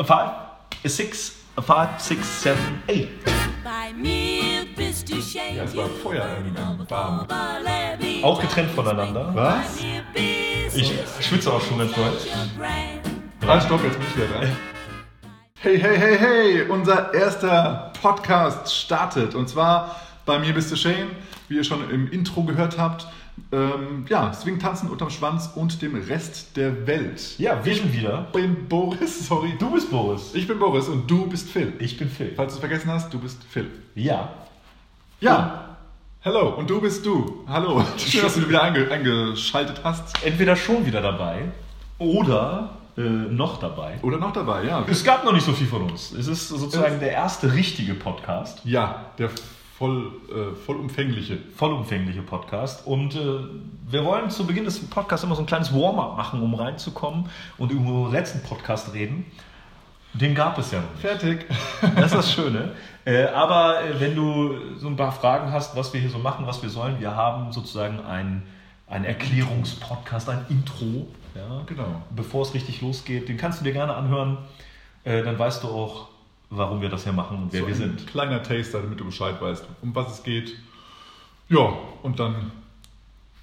A five, a six, a five, six, seven, eight. Bei mir bist du. Ja, es war im Darm. Auch getrennt voneinander. Was? Ich schwitze auch schon ganz doll. Ah, stopp, jetzt bin ich wieder dran. Hey, hey, hey, hey! Unser erster Podcast startet. Und zwar bei mir bist du Shane, wie ihr schon im Intro gehört habt. Ähm, ja, Swing tanzen unterm Schwanz und dem Rest der Welt. Ja, wir sind wieder. Ich bin Boris, sorry. Du bist Boris. Ich bin Boris und du bist Phil. Ich bin Phil. Falls du es vergessen hast, du bist Phil. Ja. Ja. Hello, und du bist du. Hallo. Schön, dass du wieder einge eingeschaltet hast. Entweder schon wieder dabei oder äh, noch dabei. Oder noch dabei, ja. Es gab noch nicht so viel von uns. Es ist sozusagen der erste richtige Podcast. Ja, der voll, äh, vollumfängliche. vollumfängliche Podcast. Und äh, wir wollen zu Beginn des Podcasts immer so ein kleines Warm-up machen, um reinzukommen und über den letzten Podcast reden. Den gab es ja noch nicht. Fertig. Das ist das Schöne. Äh, aber äh, wenn du so ein paar Fragen hast, was wir hier so machen, was wir sollen, wir haben sozusagen ein, ein Erklärungspodcast, ein Intro. Ja, Genau. Bevor es richtig losgeht, den kannst du dir gerne anhören. Äh, dann weißt du auch, warum wir das hier machen und wer so wir sind. Kleiner Taster, damit du Bescheid weißt, um was es geht. Ja, und dann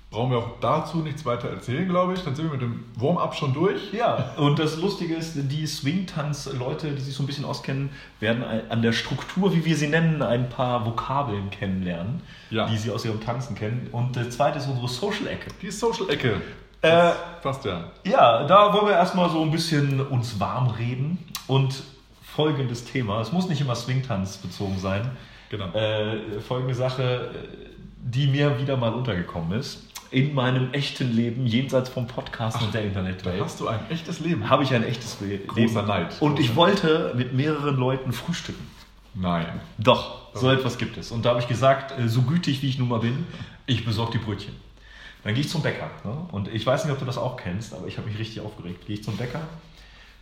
brauchen wir auch dazu nichts weiter erzählen, glaube ich. Dann sind wir mit dem Warm-up schon durch. Ja, und das Lustige ist, die Swing-Tanz-Leute, die sich so ein bisschen auskennen, werden an der Struktur, wie wir sie nennen, ein paar Vokabeln kennenlernen, Ja. die sie aus ihrem Tanzen kennen. Und das zweite ist unsere Social-Ecke. Die Social-Ecke. Äh, Passt ja. Ja, da wollen wir erstmal so ein bisschen uns warm reden und folgendes Thema, es muss nicht immer Swing-Tanz bezogen sein, Genau. äh, folgende Sache, die mir wieder mal untergekommen ist. In meinem echten Leben, jenseits vom Podcast und der Internetwelt. hast du ein echtes Leben. habe ich ein echtes Le- Großer Leben. Neid. Und ich Großer wollte mit mehreren Leuten frühstücken. Nein. Doch, so etwas gibt es. Und da habe ich gesagt, äh, so gütig wie ich nun mal bin, ich besorge die Brötchen. Dann gehe ich zum Bäcker. Ne? Und ich weiß nicht, ob du das auch kennst, aber ich habe mich richtig aufgeregt. Gehe ich zum Bäcker,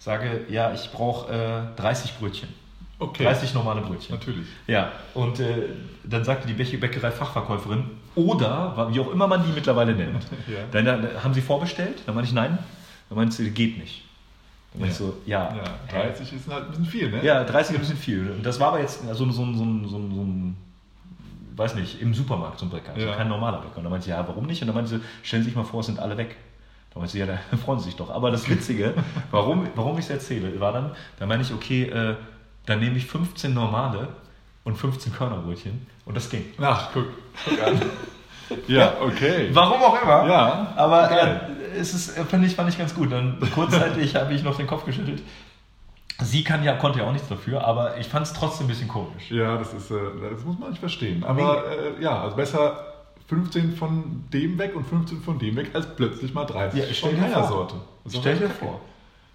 sage, ja, ich brauche äh, 30 Brötchen. Okay. 30 normale Brötchen. Natürlich. Ja, und äh, dann sagte die Bäck- Bäckerei-Fachverkäuferin, oder wie auch immer man die mittlerweile nennt, Ja. dann, dann haben sie vorbestellt? Dann meinte ich, nein. Dann meinte sie, geht nicht. Dann meinte ich so, ja. Ja, 30 ist halt ein bisschen viel, ne? Ja, 30 ist ein bisschen viel. Und das war aber jetzt so, so, so, so, so, so ein, weiß nicht, im Supermarkt zum Bäcker. Also Ja. kein normaler Bäcker. Und dann meinte sie, ja, warum nicht? Und dann meinte sie, stellen Sie sich mal vor, es sind alle weg. Sie, ja, da freuen Sie sich doch. Aber das Witzige, warum, warum ich es erzähle, war dann, da meine ich, okay, äh, dann nehme ich 15 normale und 15 Körnerbrötchen. Und das ging. Ach, guck. guck an. ja, okay. Warum auch immer. Ja, Aber geil. äh, es ist, fand ich, fand ich ganz gut. Dann kurzzeitig habe ich noch den Kopf geschüttelt. Sie kann ja, konnte ja auch nichts dafür, aber ich fand es trotzdem ein bisschen komisch. Ja, das ist, äh, das muss man nicht verstehen. Aber äh, ja, also besser 15 von dem weg und 15 von dem weg, als plötzlich mal 30 Ja, stell von dir einer vor. Sorte. Das Stell dir vor.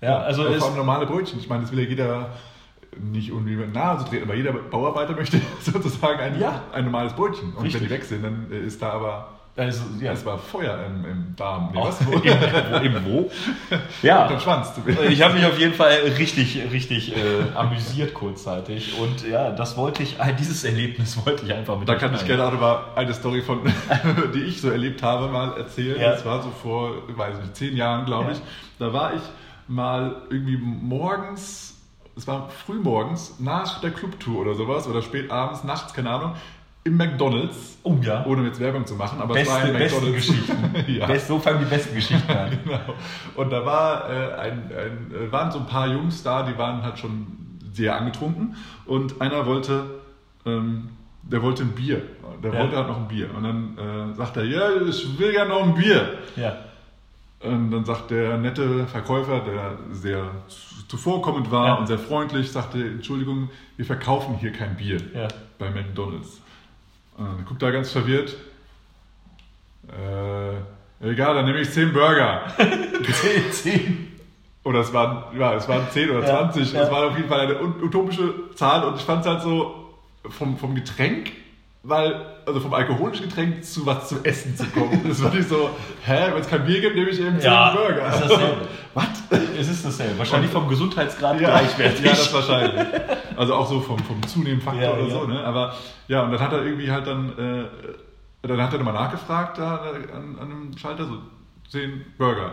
Ja, also vor es, allem normale Brötchen. Ich meine, das will ja jeder nicht irgendwie mit Nase treten, aber jeder Bauarbeiter möchte sozusagen ein, Ja. ein normales Brötchen. Und Richtig. wenn die weg sind, dann ist da aber, also, ja, es war Feuer im, im Darm. Nee, auch, was? Wo? im, im wo? Ja, Unterm Schwanz. ich habe mich auf jeden Fall richtig, richtig äh, amüsiert kurzzeitig und ja, das wollte ich, dieses Erlebnis wollte ich einfach mit Da kann ich gerne auch über eine Story von, die ich so erlebt habe, mal erzählen. Ja. Das war so vor, weiß nicht, zehn Jahren, glaube Ja. ich. Da war ich mal irgendwie morgens, es war frühmorgens, nach der Clubtour oder sowas, oder spät abends, nachts, keine Ahnung, im McDonalds. Oh ja. Ohne jetzt Werbung zu machen, aber es war Beste, ein beste McDonalds. Geschichten. ja. Best, so fangen die besten Geschichten an. Genau. Und da war, äh, ein, ein, äh, waren so ein paar Jungs da, die waren halt schon sehr angetrunken. Und einer wollte, ähm, der wollte ein Bier. Der Ja. wollte halt noch ein Bier. Und dann äh, sagt er, ja, ich will ja noch ein Bier. Ja. Und dann sagt der nette Verkäufer, der sehr zuvorkommend war Ja. und sehr freundlich, sagte, Entschuldigung, wir verkaufen hier kein Bier Ja. bei McDonalds. Und dann guckt er ganz verwirrt. Äh, egal, dann nehme ich 10 Burger. 10, 10. Oder es waren, ja, es waren 10 oder Ja, 20. ja. Es war auf jeden Fall eine ut- utopische Zahl und ich fand es halt so vom, vom Getränk, weil, also vom alkoholischen Getränk zu was zu essen zu kommen. Das war nicht so, hä, wenn es kein Bier gibt, nehme ich eben 10 Ja, Burger. ist dasselbe. Was? Es ist dasselbe. Wahrscheinlich vom Gesundheitsgrad Ja, gleichwertig. ja, das wahrscheinlich. Also auch so vom, vom Zunehmensfaktor Ja, oder ja. so, ne? Aber ja, und dann hat er irgendwie halt dann, äh, dann hat er nochmal nachgefragt da an, an einem Schalter, so 10 Burger.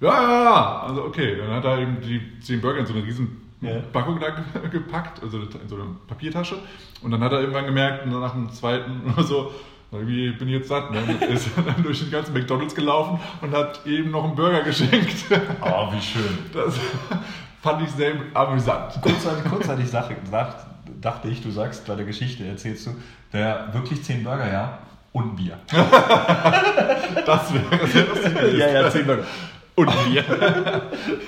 Ja, ja, ja. Also okay, dann hat er eben die 10 Burger in so eine riesen Ja. Packung da ge- gepackt, also in so eine Papiertasche. Und dann hat er irgendwann gemerkt, nach dem zweiten oder so, irgendwie bin ich jetzt satt. Ne? Und ist dann durch den ganzen McDonalds gelaufen und hat eben noch einen Burger geschenkt. Oh, wie schön. Das fand ich sehr amüsant. Kurzzeitig, kurzzeitig sag, dachte ich, du sagst bei der Geschichte, erzählst du, der wirklich 10 Burger, ja, und ein Bier. Das wäre sehr lustig ja, ja, 10 Burger. Und Bier.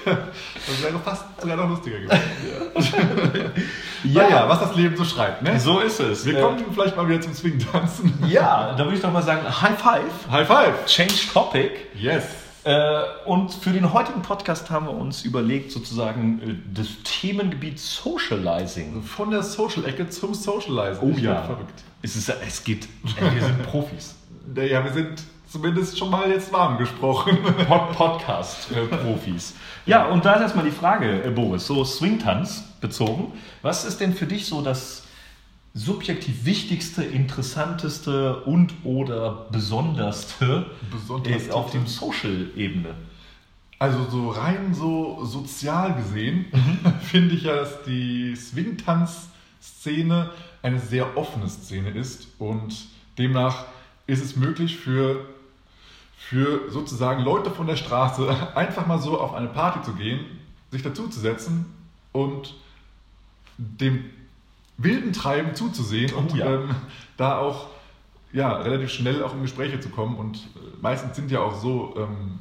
Das wäre fast sogar noch lustiger gewesen. Ja, Naja, was das Leben so schreibt. Ne? so ist es. Wir Äh, kommen vielleicht mal wieder zum Swing-Tanzen. Ja, da würde ich doch mal sagen, High Five, High Five! Change Topic. Yes! Äh, und für den heutigen Podcast haben wir uns überlegt, sozusagen äh, das Themengebiet Socializing. Von der Social-Ecke zum Socializen. Oh Ich ja. Verrückt. Es, ist, es geht, äh, wir sind Profis. Ja, wir sind zumindest schon mal jetzt warm gesprochen. Pod Podcast-Profis. ja, und da ist erstmal die Frage, äh, Boris, so Swingtanz bezogen. Was ist denn für dich so das subjektiv wichtigste, interessanteste und oder besonderste Besonderste. äh, auf dem Social-Ebene? Also so rein so sozial gesehen Mhm. finde ich ja, dass die Swing-Tanz-Szene eine sehr offene Szene ist und demnach ist es möglich für, für sozusagen Leute von der Straße einfach mal so auf eine Party zu gehen, sich dazuzusetzen und dem wilden Treiben zuzusehen und Oh ja. ähm, da auch ja, relativ schnell auch in Gespräche zu kommen und äh, meistens sind ja auch so ähm,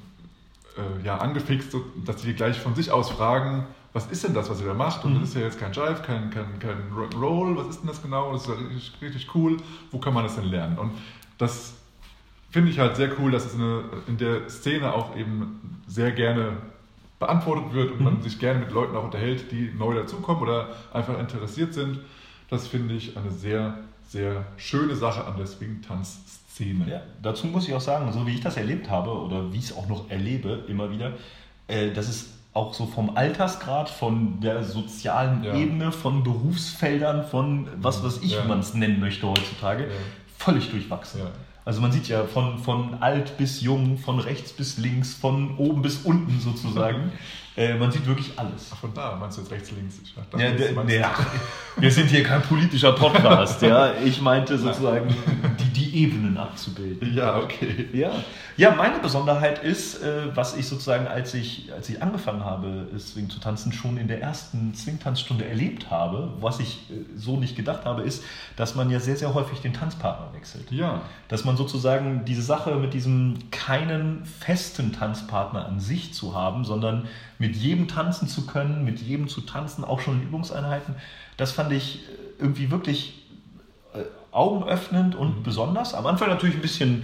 äh, ja, angefixt, dass sie gleich von sich aus fragen, was ist denn das, was ihr da macht? Und Mhm. das ist ja jetzt kein Jive, kein, kein, kein Rock'n'Roll, was ist denn das genau? Das ist ja richtig, richtig cool, wo kann man das denn lernen? Und das finde ich halt sehr cool, dass es eine, in der Szene auch eben sehr gerne beantwortet wird und man sich gerne mit Leuten auch unterhält, die neu dazukommen oder einfach interessiert sind. Das finde ich eine sehr, sehr schöne Sache an der Swing-Tanz-Szene. Ja, dazu muss ich auch sagen, so wie ich das erlebt habe oder wie ich es auch noch erlebe, immer wieder, äh, dass es auch so vom Altersgrad, von der sozialen Ja. Ebene, von Berufsfeldern, von was weiß ich, Ja. wie man es nennen möchte heutzutage, Ja. völlig durchwachsen. Also man sieht ja von, von alt bis jung, von rechts bis links, von oben bis unten sozusagen. äh, man sieht wirklich alles. Ach, von da meinst du jetzt rechts, links? Dachte, Ja, der, du- wir sind hier kein politischer Podcast, ja. Ich meinte sozusagen, die, die Ebenen abzubilden. ja, okay. Ja. ja, meine Besonderheit ist, äh, was ich sozusagen, als ich, als ich angefangen habe, äh, Swing zu tanzen, schon in der ersten Swing-Tanzstunde erlebt habe, was ich äh, so nicht gedacht habe, ist, dass man ja sehr, sehr häufig den Tanzpartner wechselt. Ja, Dass man sozusagen diese Sache mit diesem keinen festen Tanzpartner an sich zu haben, sondern mit jedem tanzen zu können, mit jedem zu tanzen, auch schon in Übungseinheiten, das fand ich äh, irgendwie wirklich äh, augenöffnend und besonders. Am Anfang natürlich ein bisschen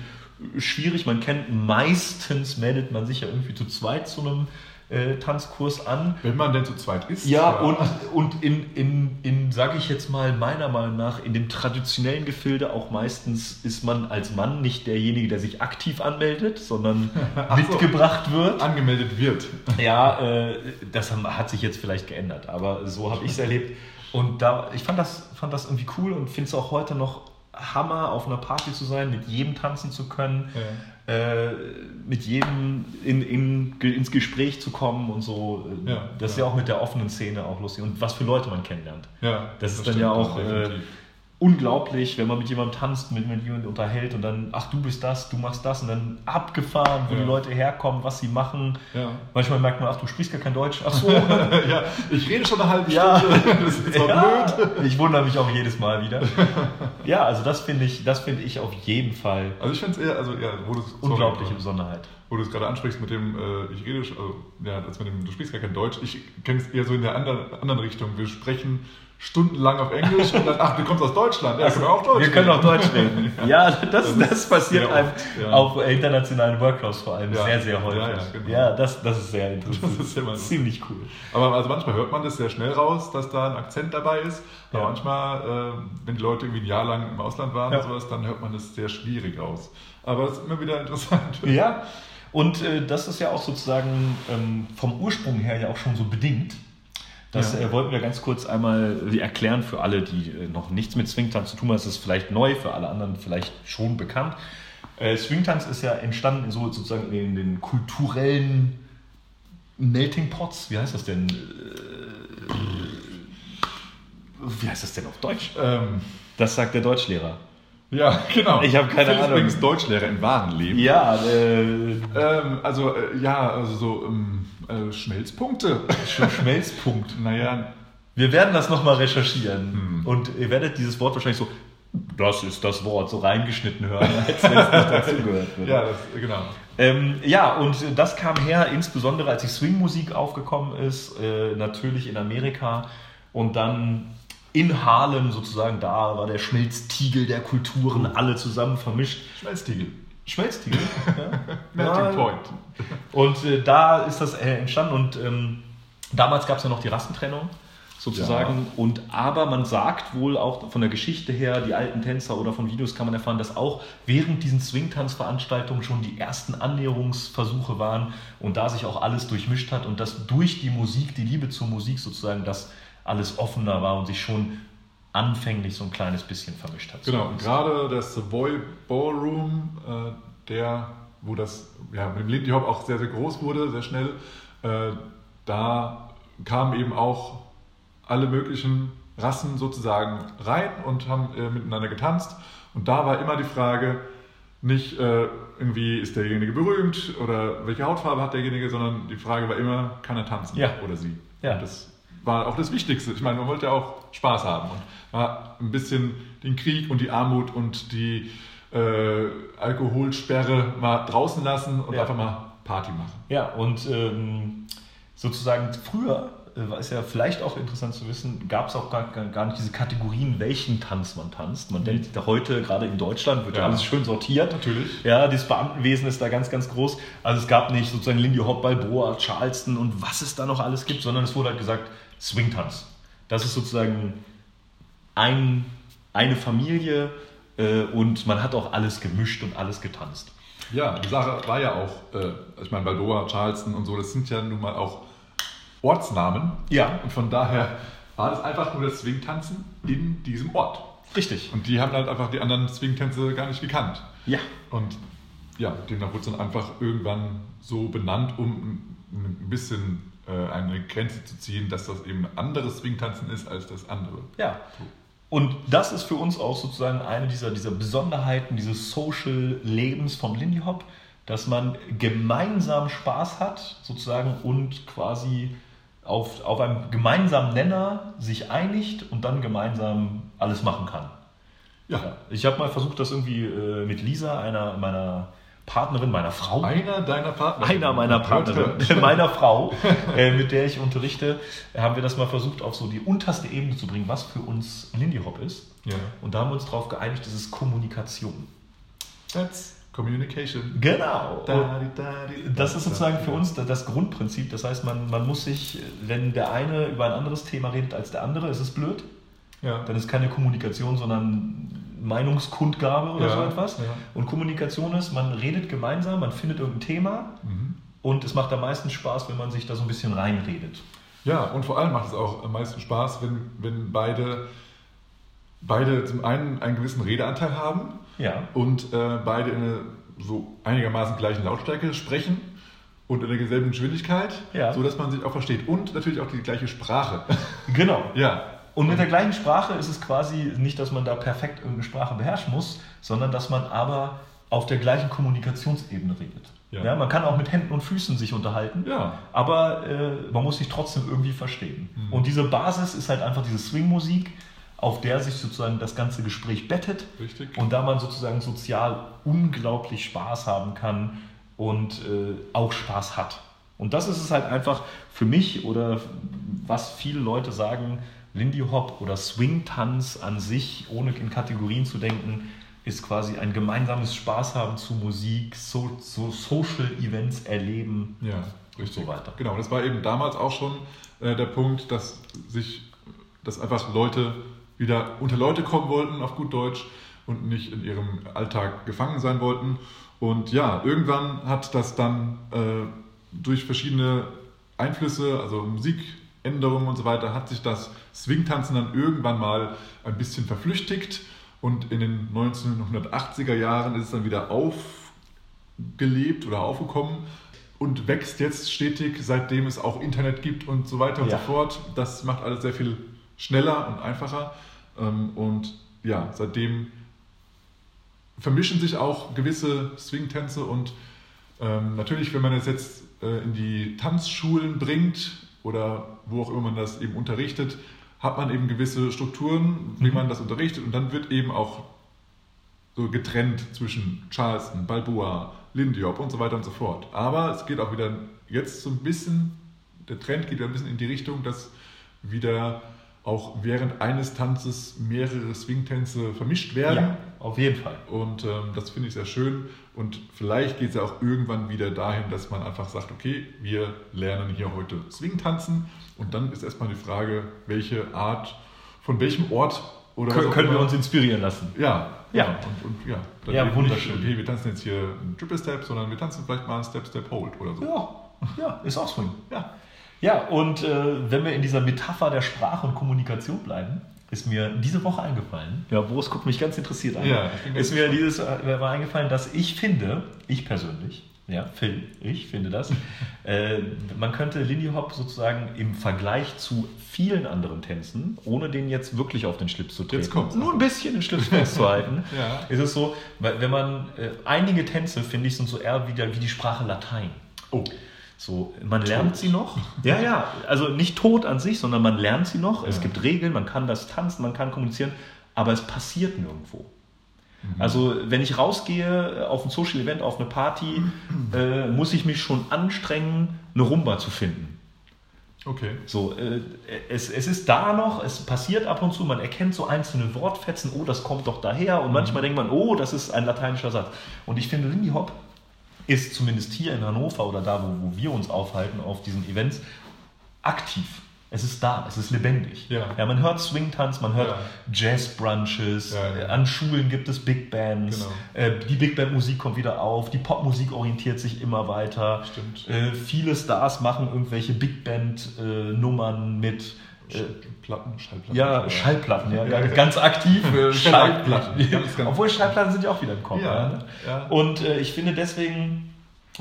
schwierig. Man kennt meistens, meldet man sich ja irgendwie zu zweit zu einem äh, Tanzkurs an. wenn man denn zu zweit ist. Ja, und, und in, in, in sage ich jetzt mal, meiner Meinung nach, in dem traditionellen Gefilde auch meistens ist man als Mann nicht derjenige, der sich aktiv anmeldet, sondern Ach so. mitgebracht wird. angemeldet wird. Ja, äh, das hat sich jetzt vielleicht geändert, aber so habe ich es erlebt. Und da, ich fand das, fand das irgendwie cool und finde es auch heute noch Hammer, auf einer Party zu sein, mit jedem tanzen zu können, äh, mit jedem in, in, ins Gespräch zu kommen und so. Ja, das ist ja. ja auch mit der offenen Szene auch lustig und was für Leute man kennenlernt. Ja, Das ist dann ja auch äh, unglaublich, wenn man mit jemandem tanzt, mit, mit jemandem unterhält und dann, ach du bist das, du machst das und dann abgefahren, wo Ja. die Leute herkommen, was sie machen. Ja. Manchmal merkt man, ach du sprichst gar kein Deutsch, ach so. ja, ich rede schon eine halbe Ja. Stunde. Das ist ja. blöd. Ich wundere mich auch jedes Mal wieder. Ja, also das finde ich, das finde ich auf jeden Fall Also ich finde es eher, also ja, wo du es unglaubliche sorry, Besonderheit. wo du es gerade ansprichst mit dem, äh, ich rede, also, ja, das mit dem, du sprichst gar kein Deutsch. Ich kenne es eher so in der anderen, anderen Richtung. Wir sprechen stundenlang auf Englisch und dann, ach, du kommst aus Deutschland. Ja, können wir auch Deutsch Wir können auch Deutsch reden. Ja, das, das passiert oft, ja. auf internationalen Workshops vor allem Ja. sehr, sehr häufig. Ja, ja, genau. Ja, das, das ist sehr interessant. Das ist immer ziemlich cool. Aber also manchmal hört man das sehr schnell raus, dass da ein Akzent dabei ist. Aber manchmal, äh, wenn die Leute irgendwie ein Jahr lang im Ausland waren Ja. oder sowas, dann hört man das sehr schwierig raus. Aber es ist immer wieder interessant. Ja, und äh, das ist ja auch sozusagen ähm, vom Ursprung her ja auch schon so bedingt. Das Ja. äh, wollten wir ganz kurz einmal äh, erklären für alle, die äh, noch nichts mit Swingtanz zu tun haben. Es ist vielleicht neu, für alle anderen vielleicht schon bekannt. Äh, Swingtanz ist ja entstanden so sozusagen in den kulturellen Melting Pots. Wie heißt das denn? Wie heißt das denn auf Deutsch? Ähm, Das sagt der Deutschlehrer. Ja, genau. Ich habe keine Phil Ahnung. übrigens Deutschlehrer im wahren Leben. Ja, äh, Ähm, also, äh, ja, also so ähm, äh, Schmelzpunkte. Sch- Schmelzpunkt. naja, Wir werden das nochmal recherchieren. Und ihr werdet dieses Wort wahrscheinlich so, das ist das Wort, so reingeschnitten hören, als wenn es nicht dazugehört würde. ja, das, genau. Ähm, ja, und das kam her, insbesondere als die Swing-Musik aufgekommen ist, äh, natürlich in Amerika und dann in Harlem sozusagen, da war der Schmelztiegel der Kulturen, alle zusammen vermischt. Schmelztiegel. Schmelztiegel? Ja. Melting Ja. Point. Und äh, da ist das äh, entstanden und ähm, damals gab es ja noch die Rassentrennung sozusagen. Und aber man sagt wohl auch von der Geschichte her, die alten Tänzer oder von Videos kann man erfahren, dass auch während diesen Swing-Tanzveranstaltungen schon die ersten Annäherungsversuche waren und da sich auch alles durchmischt hat und dass durch die Musik, die Liebe zur Musik sozusagen, das alles offener war und sich schon anfänglich so ein kleines bisschen vermischt hat. Genau, und gerade der Savoy Ballroom, äh, der, wo das ja, mit dem Lindy Hop auch sehr, sehr groß wurde, sehr schnell, äh, da kamen eben auch alle möglichen Rassen sozusagen rein und haben äh, miteinander getanzt. Und da war immer die Frage, nicht äh, irgendwie ist derjenige berühmt oder welche Hautfarbe hat derjenige, sondern die Frage war immer, kann er tanzen Ja. oder sie. Ja. Und das war auch das Wichtigste. Ich meine, man wollte ja auch Spaß haben und war ein bisschen den Krieg und die Armut und die äh, Alkoholsperre mal draußen lassen und Ja. einfach mal Party machen. Ja, und ähm, sozusagen früher, äh, war es ja vielleicht auch interessant zu wissen, gab es auch gar, gar, nicht diese Kategorien, welchen Tanz man tanzt. Man denkt da heute, gerade in Deutschland, wird ja Ja. alles schön sortiert. Natürlich. Ja, das Beamtenwesen ist da ganz, ganz groß. Also es gab nicht sozusagen Lindy Hop, Balboa, Charleston und was es da noch alles gibt, sondern es wurde halt gesagt, Swing-Tanz. Das ist sozusagen ein, eine Familie äh, und man hat auch alles gemischt und alles getanzt. Ja, die Sache war ja auch, äh, ich meine, Balboa, Charleston und so, das sind ja nun mal auch Ortsnamen. Ja. Und von daher war das einfach nur das Swing-Tanzen in diesem Ort. Richtig. Und die haben halt einfach die anderen Swing-Tänze gar nicht gekannt. Ja. Und ja, demnach wurde es dann einfach irgendwann so benannt, um ein bisschen eine Grenze zu ziehen, dass das eben anderes Swing-Tanzen ist als das andere. Ja. Und das ist für uns auch sozusagen eine dieser, dieser Besonderheiten dieses Social-Lebens von Lindy Hop, dass man gemeinsam Spaß hat, sozusagen, und quasi auf, auf einem gemeinsamen Nenner sich einigt und dann gemeinsam alles machen kann. Ja, Ich habe mal versucht, das irgendwie äh, mit Lisa, einer meiner Partnerin, meiner Frau, einer deiner Partner. einer meiner Partnerin, meiner Frau, äh, mit der ich unterrichte, haben wir das mal versucht, auf so die unterste Ebene zu bringen, was für uns Lindy Hop ist. Ja. Und da haben wir uns darauf geeinigt, das ist Kommunikation. That's communication. Genau. Da, da, di, Das da, ist sozusagen da, für uns das Grundprinzip. Das heißt, man, man muss sich, wenn der eine über ein anderes Thema redet als der andere, ist es blöd. Ja. Dann ist keine Kommunikation, sondern Meinungskundgabe oder Ja, so etwas. ja. Und Kommunikation ist, man redet gemeinsam, man findet irgendein Thema Mhm. und es macht am meisten Spaß, wenn man sich da so ein bisschen reinredet. Ja, und vor allem macht es auch am meisten Spaß, wenn, wenn beide, beide zum einen einen gewissen Redeanteil haben Ja. und äh, beide in einer so einigermaßen gleichen Lautstärke sprechen und in derselben Geschwindigkeit, Ja. so dass man sich auch versteht. Und natürlich auch die gleiche Sprache. Genau. ja. Und mit der gleichen Sprache ist es quasi nicht, dass man da perfekt irgendeine Sprache beherrschen muss, sondern dass man aber auf der gleichen Kommunikationsebene redet. Ja. Ja. man kann auch mit Händen und Füßen sich unterhalten, Ja. aber äh, man muss sich trotzdem irgendwie verstehen. Mhm. Und diese Basis ist halt einfach diese Swing-Musik, auf der sich sozusagen das ganze Gespräch bettet. Richtig. Und da man sozusagen sozial unglaublich Spaß haben kann und äh, auch Spaß hat. Und das ist es halt einfach für mich oder was viele Leute sagen, Lindy Hop oder Swing-Tanz an sich, ohne in Kategorien zu denken, ist quasi ein gemeinsames Spaß haben zu Musik, so, so Social Events erleben. Ja, Und so weiter. Genau, das war eben damals auch schon äh, der Punkt, dass sich, dass einfach Leute wieder unter Leute kommen wollten, auf gut Deutsch, und nicht in ihrem Alltag gefangen sein wollten. Und ja, irgendwann hat das dann äh, durch verschiedene Einflüsse, also Musikänderungen und so weiter, hat sich das Swingtanzen dann irgendwann mal ein bisschen verflüchtigt. Und in den 1980er Jahren ist es dann wieder aufgelebt oder aufgekommen und wächst jetzt stetig, seitdem es auch Internet gibt und so weiter und Ja. so fort. Das macht alles sehr viel schneller und einfacher. Ähm, und ja, seitdem vermischen sich auch gewisse Swing-Tänze und ähm, natürlich, wenn man es jetzt äh, in die Tanzschulen bringt oder wo auch immer man das eben unterrichtet, hat man eben gewisse Strukturen, wie Mhm. man das unterrichtet und dann wird eben auch so getrennt zwischen Charleston, Balboa, Lindy Hop und so weiter und so fort. Aber es geht auch wieder jetzt so ein bisschen, der Trend geht wieder ein bisschen in die Richtung, dass wieder auch während eines Tanzes mehrere Swing-Tänze vermischt werden. Ja, auf jeden Fall. Und ähm, das finde ich sehr schön. Und vielleicht geht es ja auch irgendwann wieder dahin, dass man einfach sagt, okay, wir lernen hier heute Swing tanzen. Und dann ist erstmal die Frage, welche Art, von welchem Ort oder Kön können wir uns inspirieren lassen. ja, Ja. ja. Und, und ja, dann Ja, wunderschön. Okay, wir tanzen jetzt hier einen Triple Step, sondern wir tanzen vielleicht mal einen Step, Step, Hold oder so. Ja, ja, ist auch Swing. Ja. Ja, und äh, wenn wir in dieser Metapher der Sprache und Kommunikation bleiben, ist mir diese Woche eingefallen, ja, Boris guckt mich ganz interessiert an, Ja, ist mir dieses äh, war eingefallen, dass ich finde, ich persönlich, ja, Phil, ich finde das, äh, man könnte Lindy Hop sozusagen im Vergleich zu vielen anderen Tänzen, ohne den jetzt wirklich auf den Schlips zu treten, nur ein bisschen den Schlips festzuhalten, Ja. ist es so, weil wenn man, äh, einige Tänze, finde ich, sind so eher wie, der, wie die Sprache Latein. Oh, So, man lernt sie noch. Ja, ja, also nicht tot an sich, sondern man lernt sie noch. Es Ja. gibt Regeln, man kann das tanzen, man kann kommunizieren, aber es passiert nirgendwo. Also, wenn ich rausgehe auf ein Social Event, auf eine Party, äh, muss ich mich schon anstrengen, eine Rumba zu finden. okay. So, äh, es, es ist da noch, es passiert ab und zu, man erkennt so einzelne Wortfetzen, oh, das kommt doch daher. Und manchmal denkt man, oh, das ist ein lateinischer Satz. Und ich finde, Lindy Hop ist zumindest hier in Hannover oder da, wo, wo wir uns aufhalten, auf diesen Events, aktiv. Es ist da, es ist lebendig. Ja. man hört Swing-Tanz, man hört Ja. Jazz-Brunches, Ja, ja. äh, an Schulen gibt es Big Bands, Genau. äh, die Big Band-Musik kommt wieder auf, die Popmusik orientiert sich immer weiter. Stimmt. Äh, viele Stars machen irgendwelche Big Band-Nummern mit äh, Platten, Schallplatten. ja, Schallplatten, ja, ganz, ganz aktiv. Schallplatten, Schall- ganz, ganz- Obwohl Schallplatten sind ja auch wieder im Kopf. Ja, ne? ja. Und äh, ich finde deswegen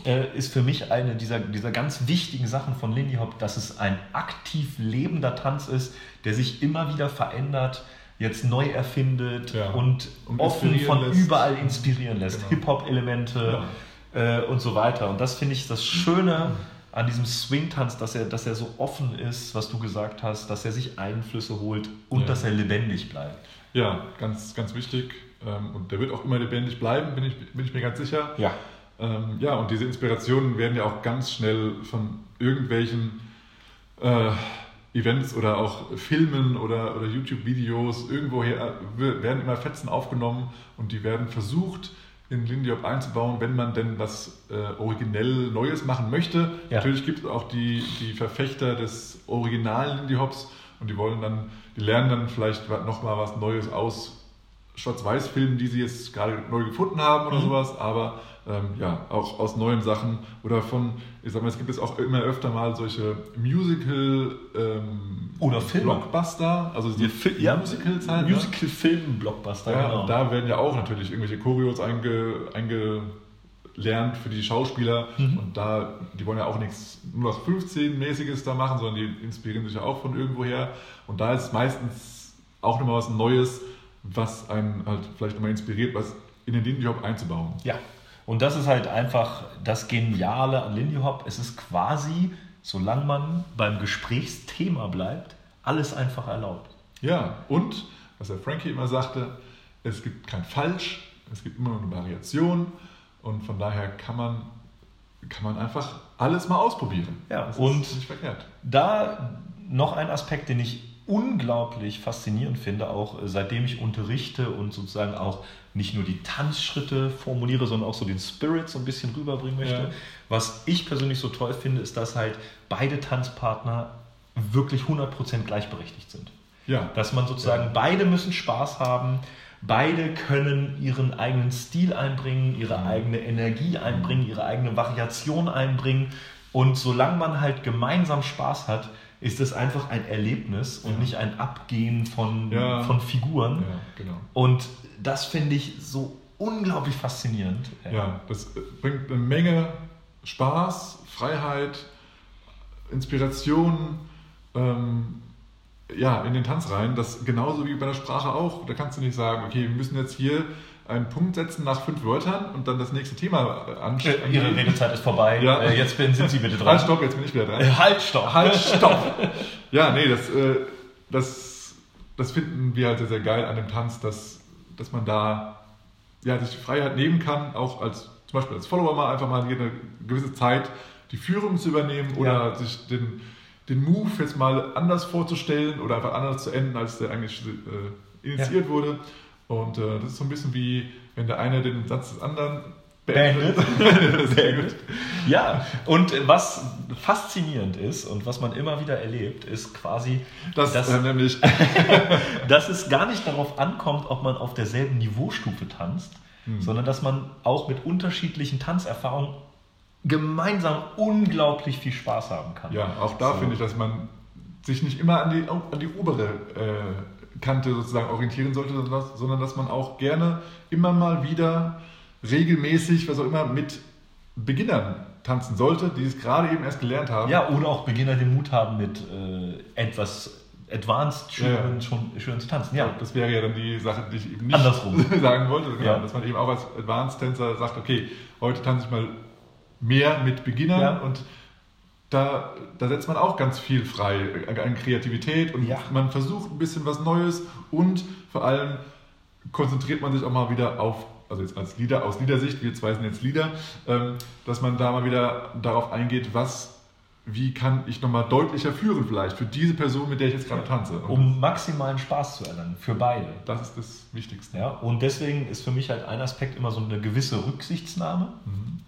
äh, ist für mich eine dieser, dieser ganz wichtigen Sachen von Lindy Hop, dass es ein aktiv lebender Tanz ist, der sich immer wieder verändert, jetzt neu erfindet Ja. und, Und offen von lässt. überall inspirieren lässt. Genau. Hip-Hop-Elemente äh, und so weiter. Und das finde ich das Schöne an diesem Swing-Tanz, dass er, dass er so offen ist, was du gesagt hast, dass er sich Einflüsse holt und Ja. dass er lebendig bleibt. Ja, ganz, ganz wichtig. Ähm, Und der wird auch immer lebendig bleiben, bin ich, bin ich mir ganz sicher. Ja. Ähm, ja, und diese Inspirationen werden ja auch ganz schnell von irgendwelchen äh, Events oder auch Filmen oder, oder YouTube-Videos irgendwoher äh, werden immer Fetzen aufgenommen und die werden versucht in Lindy Hop einzubauen, wenn man denn was äh, originell Neues machen möchte. Ja. Natürlich gibt es auch die, die Verfechter des originalen Lindy Hops und die wollen dann, die lernen dann vielleicht nochmal was Neues aus Schwarz-Weiß-Filmen, die sie jetzt gerade neu gefunden haben oder Mhm. sowas, aber ähm, ja, auch aus neuen Sachen oder von, ich sag mal, es gibt es auch immer öfter mal solche Musical ähm, Oder Filme. Blockbuster, also so ja, Musicals halt. Musical-Film-Blockbuster, Ja, genau. und da werden ja auch natürlich irgendwelche Choreos einge, eingelernt für die Schauspieler. Mhm. Und da, die wollen ja auch nichts nur nach 15-mäßiges da machen, sondern die inspirieren sich ja auch von irgendwoher. Und da ist meistens auch nochmal was Neues, was einen halt vielleicht nochmal inspiriert, was in den Lindy Hop einzubauen. Ja, und das ist halt einfach das Geniale an Lindy Hop. Es ist quasi, solange man beim Gesprächsthema bleibt, alles einfach erlaubt. Ja, und was der Frankie immer sagte, es gibt kein Falsch, es gibt immer nur eine Variation und von daher kann man, kann man einfach alles mal ausprobieren. Ja, das und- ist nicht verkehrt. Da noch ein Aspekt, den ich unglaublich faszinierend finde, auch äh, seitdem ich unterrichte und sozusagen auch nicht nur die Tanzschritte formuliere, sondern auch so den Spirit so ein bisschen rüberbringen möchte. Ja. Was ich persönlich so toll finde, ist, dass halt beide Tanzpartner wirklich 100% gleichberechtigt sind. Ja, Dass man sozusagen, beide müssen Spaß haben, beide können ihren eigenen Stil einbringen, ihre Mhm. eigene Energie einbringen, ihre eigene Variation einbringen. Und solange man halt gemeinsam Spaß hat, ist es einfach ein Erlebnis und Ja. nicht ein Abgehen von, Ja. von Figuren. ja, genau. Und das finde ich so unglaublich faszinierend. Ja, das äh, bringt eine Menge Spaß, Freiheit, Inspiration. Ähm, ja, in den Tanz rein. Das genauso wie bei der Sprache auch. Da kannst du nicht sagen, okay, wir müssen jetzt hier einen Punkt setzen nach fünf Wörtern und dann das nächste Thema anschauen. Äh, Ihre Redezeit ist vorbei. Ja. Äh, Jetzt bin, sind Sie bitte dran. Halt, stopp, jetzt bin ich wieder dran. Äh, Halt, stopp. Halt, stopp! Ja, nee, das, äh, das, das finden wir halt sehr, sehr geil an dem Tanz, dass, dass man da ja, sich die Freiheit nehmen kann, auch als zum Beispiel als Follower mal einfach mal eine gewisse Zeit die Führung zu übernehmen oder Ja. sich den, den Move jetzt mal anders vorzustellen oder einfach anders zu enden, als der eigentlich äh, initiiert wurde. Und äh, das ist so ein bisschen wie, wenn der eine den Satz des anderen Beendet. Sehr gut. Ja, und äh, was faszinierend ist und was man immer wieder erlebt, ist quasi, Das, dass, äh, nämlich, dass es gar nicht darauf ankommt, ob man auf derselben Niveaustufe tanzt, sondern dass man auch mit unterschiedlichen Tanzerfahrungen gemeinsam unglaublich viel Spaß haben kann. Ja, auch da So. finde ich, dass man sich nicht immer an die, an die obere äh, Kante sozusagen orientieren sollte, sondern dass, sondern dass man auch gerne immer mal wieder regelmäßig, was auch immer, mit Beginnern tanzen sollte, die es gerade eben erst gelernt haben. Ja, oder auch Beginner den Mut haben, mit äh, etwas Advanced Schülern Ja. schon schön zu tanzen. Ja, Das wäre ja dann die Sache, die ich eben nicht Andersrum. sagen wollte. Genau, Ja. Dass man eben auch als Advanced-Tänzer sagt, okay, heute tanze ich mal mehr mit Beginnern Ja. und da, da setzt man auch ganz viel frei an Kreativität und Ja. man versucht ein bisschen was Neues und vor allem konzentriert man sich auch mal wieder auf, also jetzt als Lieder, aus Liedersicht, wir zwei sind jetzt Lieder, ähm, dass man da mal wieder darauf eingeht, was, wie kann ich nochmal deutlicher führen vielleicht für diese Person, mit der ich jetzt gerade tanze. Und um maximalen Spaß zu erlangen, für beide. das ist das Wichtigste. Ja, und deswegen ist für mich halt ein Aspekt immer so eine gewisse Rücksichtsnahme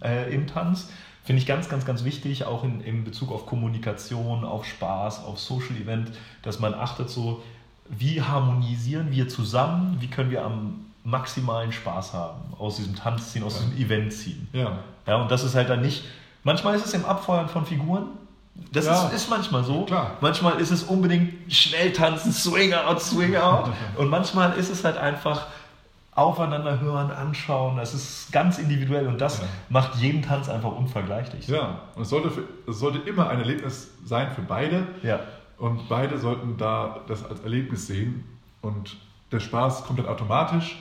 äh, im Tanz. Finde ich ganz, ganz, ganz wichtig, auch in, in Bezug auf Kommunikation, auf Spaß, auf Social Event, dass man achtet so, wie harmonisieren wir zusammen, wie können wir am maximalen Spaß haben, aus diesem Tanz ziehen, aus Ja. diesem Event ziehen. Ja, Ja, und das ist halt dann nicht, manchmal ist es im Abfeuern von Figuren, das Ja. ist, ist manchmal so. Klar. Manchmal ist es unbedingt schnell tanzen, swing out, swing out. Und manchmal ist es halt einfach aufeinander hören, anschauen. Das ist ganz individuell und das Ja. macht jeden Tanz einfach unvergleichlich. ja. Und es sollte, für, es sollte immer ein Erlebnis sein für beide. Ja. Und beide sollten da das als Erlebnis sehen. Und der Spaß kommt dann automatisch.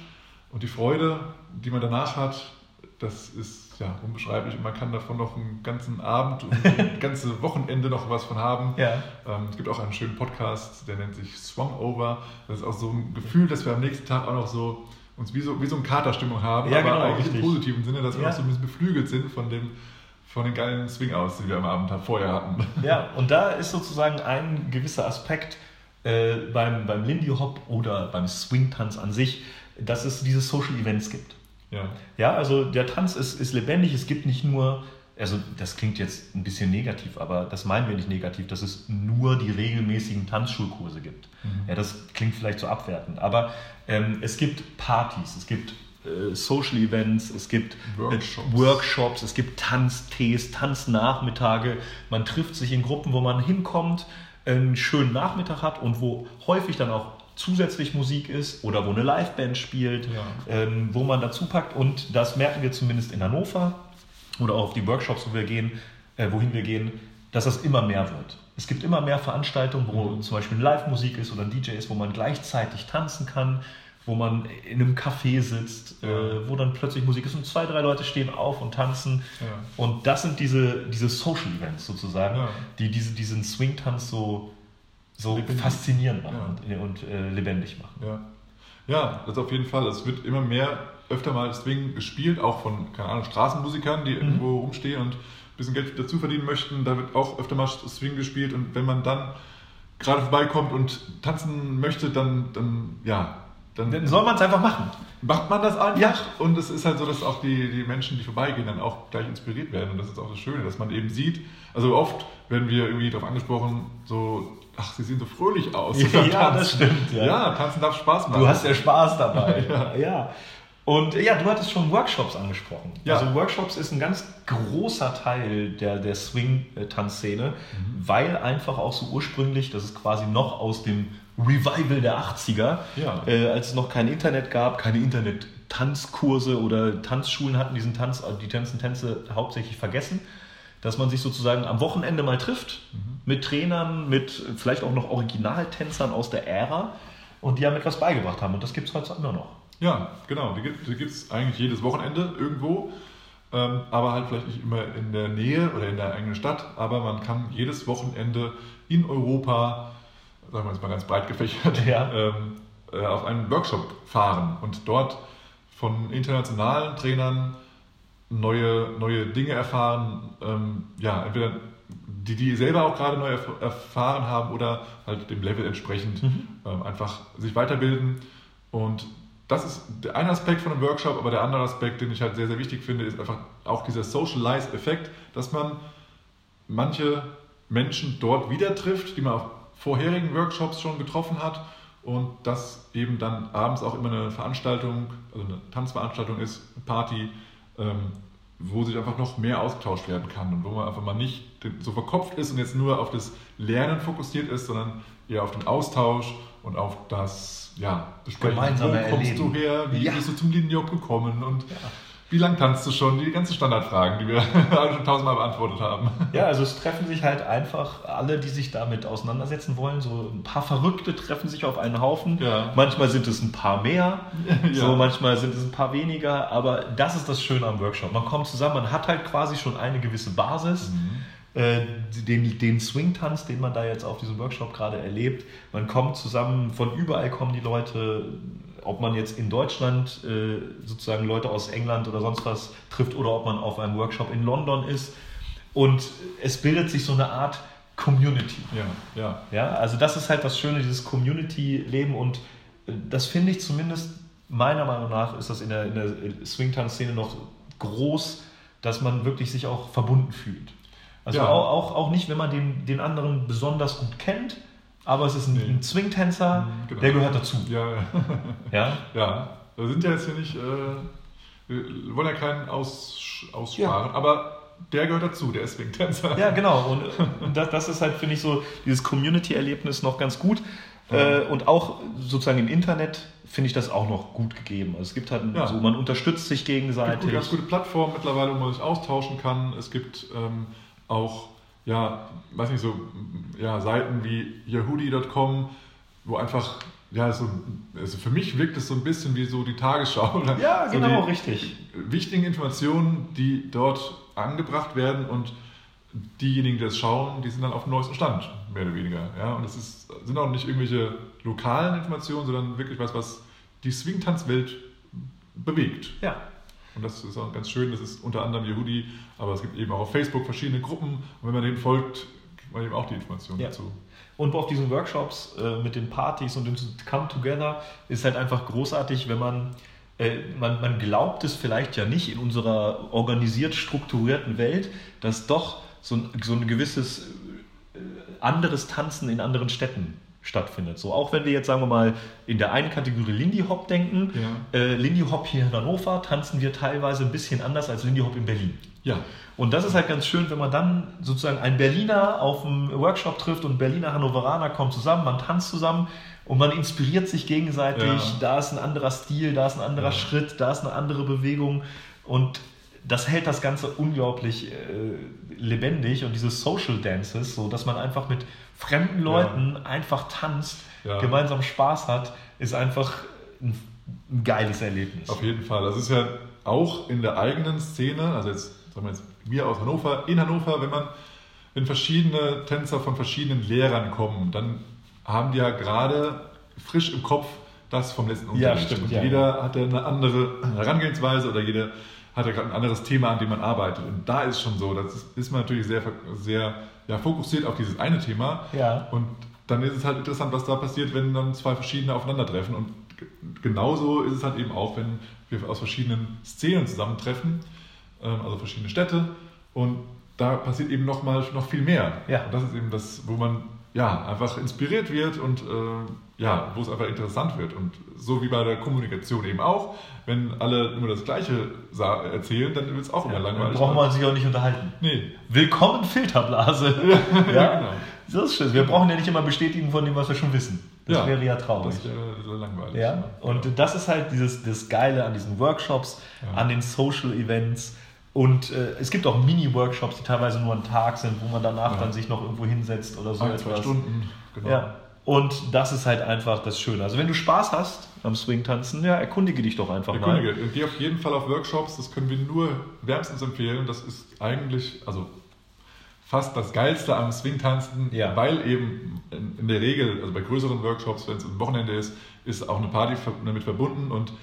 Und die Freude, die man danach hat, das ist ja unbeschreiblich. Und man kann davon noch einen ganzen Abend und ein ganzes Wochenende noch was von haben. Ja. Ähm, es gibt auch einen schönen Podcast, der nennt sich Swung Over. Das ist auch so ein Gefühl, dass wir am nächsten Tag auch noch so uns wie so, wie so eine Katerstimmung haben, Ja, aber genau, eigentlich richtig. im positiven Sinne, dass wir Ja. auch so ein bisschen beflügelt sind von dem von den geilen Swing-Outs, die wir am Abend vorher hatten. Ja, und da ist sozusagen ein gewisser Aspekt äh, beim, beim Lindy Hop oder beim Swing-Tanz an sich, dass es diese Social Events gibt. Ja. Ja, also der Tanz ist, ist lebendig. Es gibt nicht nur, also das klingt jetzt ein bisschen negativ, aber das meinen wir nicht negativ, dass es nur die regelmäßigen Tanzschulkurse gibt. Ja, das klingt vielleicht so abwertend, aber ähm, es gibt Partys, es gibt äh, Social Events, es gibt Workshops. Äh, Workshops, es gibt Tanztees, Tanznachmittage. Man trifft sich in Gruppen, wo man hinkommt, einen schönen Nachmittag hat und wo häufig dann auch zusätzlich Musik ist oder wo eine Liveband spielt, Ja. ähm, wo man dazu packt. Und das merken wir zumindest in Hannover oder auch auf die Workshops, wo wir gehen, äh, wohin wir gehen, dass das immer mehr wird. Es gibt immer mehr Veranstaltungen, wo zum Beispiel Live-Musik ist oder ein DJ ist, wo man gleichzeitig tanzen kann, wo man in einem Café sitzt, Ja. äh, wo dann plötzlich Musik ist und zwei, drei Leute stehen auf und tanzen. Ja. Und das sind diese, diese Social Events sozusagen, Ja. die diese, diesen Swing-Tanz so, so Lebendig. faszinierend machen und, und äh, lebendig machen. Ja. ja, das auf jeden Fall. Es wird immer mehr, öfter mal Swing gespielt, auch von, keine Ahnung, Straßenmusikern, Mhm. die irgendwo rumstehen und ein bisschen Geld dazu verdienen möchten. Da wird auch öfter mal Swing gespielt und wenn man dann gerade vorbeikommt und tanzen möchte, dann, dann ja, dann Dann soll man es einfach machen. macht man das einfach. Ja. Und es ist halt so, dass auch die, die Menschen, die vorbeigehen, dann auch gleich inspiriert werden. Und das ist auch das Schöne, dass man eben sieht, also oft werden wir irgendwie darauf angesprochen, so, ach, sie sehen so fröhlich aus. Ja, das stimmt, ja. Ja, tanzen darf Spaß machen. Du hast ja Spaß dabei. ja. Und äh, ja, du hattest schon Workshops angesprochen. Ja. Also Workshops ist ein ganz großer Teil der, der Swing-Tanzszene, weil einfach auch so ursprünglich, das ist quasi noch aus dem Revival der 80er, Ja. äh, als es noch kein Internet gab, keine Internet-Tanzkurse oder Tanzschulen hatten diesen Tanz, die ganzen Tänze hauptsächlich vergessen. dass man sich sozusagen am Wochenende mal trifft mit Trainern, mit vielleicht auch noch Originaltänzern aus der Ära und die einem etwas beigebracht haben. Und das gibt es heute immer noch. Ja, genau. Die gibt es eigentlich jedes Wochenende irgendwo. Ähm, aber halt vielleicht nicht immer in der Nähe oder in der eigenen Stadt. Aber man kann jedes Wochenende in Europa, sagen wir jetzt mal ganz breit gefächert, Ja. ähm, äh, auf einen Workshop fahren und dort von internationalen Trainern neue, neue Dinge erfahren. Ähm, ja, entweder die, die selber auch gerade neu erf erfahren haben oder halt dem Level entsprechend ähm, einfach sich weiterbilden. Und das ist der eine Aspekt von einem Workshop, aber der andere Aspekt, den ich halt sehr, sehr wichtig finde, ist einfach auch dieser Socialize-Effekt, dass man manche Menschen dort wieder trifft, die man auf vorherigen Workshops schon getroffen hat und dass eben dann abends auch immer eine Veranstaltung, also eine Tanzveranstaltung ist, eine Party, ähm, wo sich einfach noch mehr ausgetauscht werden kann und wo man einfach mal nicht so verkopft ist und jetzt nur auf das Lernen fokussiert ist, sondern eher auf den Austausch und auf das ja, Besprechen. Gemeinsame Wo kommst Erleben. du her? Wie Ja. bist du zum Linienjob gekommen? Und wie lang tanzt du schon? Die ganzen Standardfragen, die wir schon tausendmal beantwortet haben. Ja, also es treffen sich halt einfach alle, die sich damit auseinandersetzen wollen. So ein paar Verrückte treffen sich auf einen Haufen. Ja. Manchmal sind es ein paar mehr, Ja. so manchmal sind es ein paar weniger. Aber das ist das Schöne am Workshop. Man kommt zusammen, man hat halt quasi schon eine gewisse Basis. Äh, Den, den Swing-Tanz, den man da jetzt auf diesem Workshop gerade erlebt. Man kommt zusammen, von überall kommen die Leute, ob man jetzt in Deutschland äh, sozusagen Leute aus England oder sonst was trifft oder ob man auf einem Workshop in London ist. Und es bildet sich so eine Art Community. Ja, ja. Ja, also das ist halt das Schöne, dieses Community-Leben und äh, das finde ich zumindest, meiner Meinung nach, ist das in der, in der Swing-Tanz-Szene noch groß, dass man wirklich sich auch verbunden fühlt. Also Ja. auch, auch, auch nicht, wenn man den, den anderen besonders gut kennt, aber es ist ein, Nee. ein Swing-Tänzer, Mhm, genau. der gehört dazu. Ja, ja. Ja? ja. Wir sind ja jetzt hier nicht, äh, wir wollen ja keinen aus, aussparen, aber der gehört dazu, der ist Swing-Tänzer. Ja, genau. Und, das, das ist halt, finde ich, so dieses Community-Erlebnis noch ganz gut. Äh, und auch sozusagen im Internet finde ich das auch noch gut gegeben. Also es gibt halt Ja. so, man unterstützt sich Es gibt gegenseitig. gute, ganz gute Plattformen mittlerweile, wo man sich austauschen kann. Es gibt ähm, auch, ja, weiß nicht, so ja, Seiten wie yahoo.com, wo einfach, ja, so, also für mich wirkt es so ein bisschen wie so die Tagesschau. Oder Ja, so genau, die richtig. Wichtigen Informationen, die dort angebracht werden und diejenigen, die das schauen, die sind dann auf dem neuesten Stand, mehr oder weniger. Ja? Und es ist, sind auch nicht irgendwelche lokalen Informationen, sondern wirklich was, was die Swing-Tanzwelt bewegt. Ja. Und das ist auch ganz schön, das ist unter anderem Yehudi, aber es gibt eben auch auf Facebook verschiedene Gruppen und wenn man denen folgt, kriegt man eben auch die Informationen Ja. dazu. Und auf diesen Workshops äh, mit den Partys und dem Come Together ist halt einfach großartig, wenn man, äh, man, man glaubt es vielleicht ja nicht in unserer organisiert strukturierten Welt, dass doch so ein, so ein gewisses äh, anderes Tanzen in anderen Städten stattfindet. So auch wenn wir jetzt sagen wir mal in der einen Kategorie Lindy Hop denken, Ja. äh, Lindy Hop hier in Hannover tanzen wir teilweise ein bisschen anders als Lindy Hop in Berlin. Ja, Und das ist halt ganz schön, wenn man dann sozusagen einen Berliner auf einem Workshop trifft und Berliner Hannoveraner kommen zusammen, man tanzt zusammen und man inspiriert sich gegenseitig. Ja. Da ist ein anderer Stil, da ist ein anderer Ja. Schritt, da ist eine andere Bewegung und das hält das Ganze unglaublich äh, lebendig und diese Social Dances, so dass man einfach mit fremden Leuten einfach tanzt, Ja. gemeinsam Spaß hat, ist einfach ein, ein geiles Erlebnis. auf jeden Fall. Das ist ja auch in der eigenen Szene, also jetzt sagen wir jetzt wir aus Hannover, in Hannover, wenn man wenn verschiedene Tänzer von verschiedenen Lehrern kommen, dann haben die ja gerade frisch im Kopf das vom letzten Ja, Unterricht. stimmt, und ja. jeder hat ja eine andere Herangehensweise oder jeder hat ja gerade ein anderes Thema, an dem man arbeitet. Und da ist schon so, das ist, ist man natürlich sehr, sehr ja, fokussiert auf dieses eine Thema. Ja. Und dann ist es halt interessant, was da passiert, wenn dann zwei verschiedene aufeinandertreffen. Und genauso ist es halt eben auch, wenn wir aus verschiedenen Szenen zusammentreffen, ähm, also verschiedene Städte. Und da passiert eben noch mal noch viel mehr. Ja. Und das ist eben das, wo man ja einfach inspiriert wird und äh, ja, wo es einfach interessant wird. Und so wie bei der Kommunikation eben auch, wenn alle immer das Gleiche erzählen, dann wird es auch immer Dann langweilig. braucht man sich auch nicht unterhalten. Nee. Willkommen Filterblase. Ja, genau. Das ist schön. Wir brauchen ja nicht immer Bestätigung von dem, was wir schon wissen. Das Ja. wäre ja traurig. Das wäre so langweilig. Ja, und das ist halt dieses, das Geile an diesen Workshops, Ja. an den Social Events. Und äh, es gibt auch Mini-Workshops, die teilweise nur einen Tag sind, wo man danach Ja. dann sich noch irgendwo hinsetzt oder so Ein, zwei etwas. Stunden. Genau. Ja. Und das ist halt einfach das Schöne. Also wenn du Spaß hast am Swing-Tanzen, ja, erkundige dich doch einfach mal. Erkundige, geh auf jeden Fall auf Workshops, das können wir nur wärmstens empfehlen. Das ist eigentlich, also fast das Geilste am Swing-Tanzen, Ja. weil eben in, der Regel, also bei größeren Workshops, wenn es ein Wochenende ist, ist auch eine Party damit verbunden und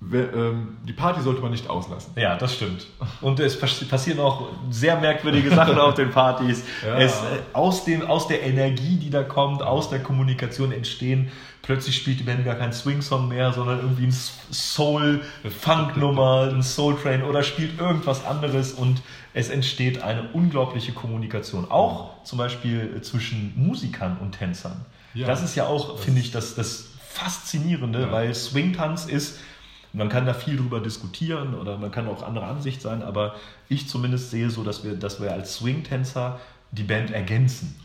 die Party sollte man nicht auslassen. Ja, das stimmt. Und es pass- passieren auch sehr merkwürdige Sachen auf den Partys. Ja. Es, äh, aus, dem, aus der Energie, die da kommt, aus der Kommunikation entstehen, plötzlich spielt die Band gar keinen Swing-Song mehr, sondern irgendwie ein Soul-Funk-Nummer, ein Soul-Train oder spielt irgendwas anderes und es entsteht eine unglaubliche Kommunikation. Auch zum Beispiel zwischen Musikern und Tänzern. Ja. Das ist ja auch, finde ich, das, das Faszinierende, Ja. weil Swing-Tanz ist man kann da viel drüber diskutieren oder man kann auch anderer Ansicht sein, aber ich zumindest sehe so, dass wir, dass wir als Swing-Tänzer die Band ergänzen.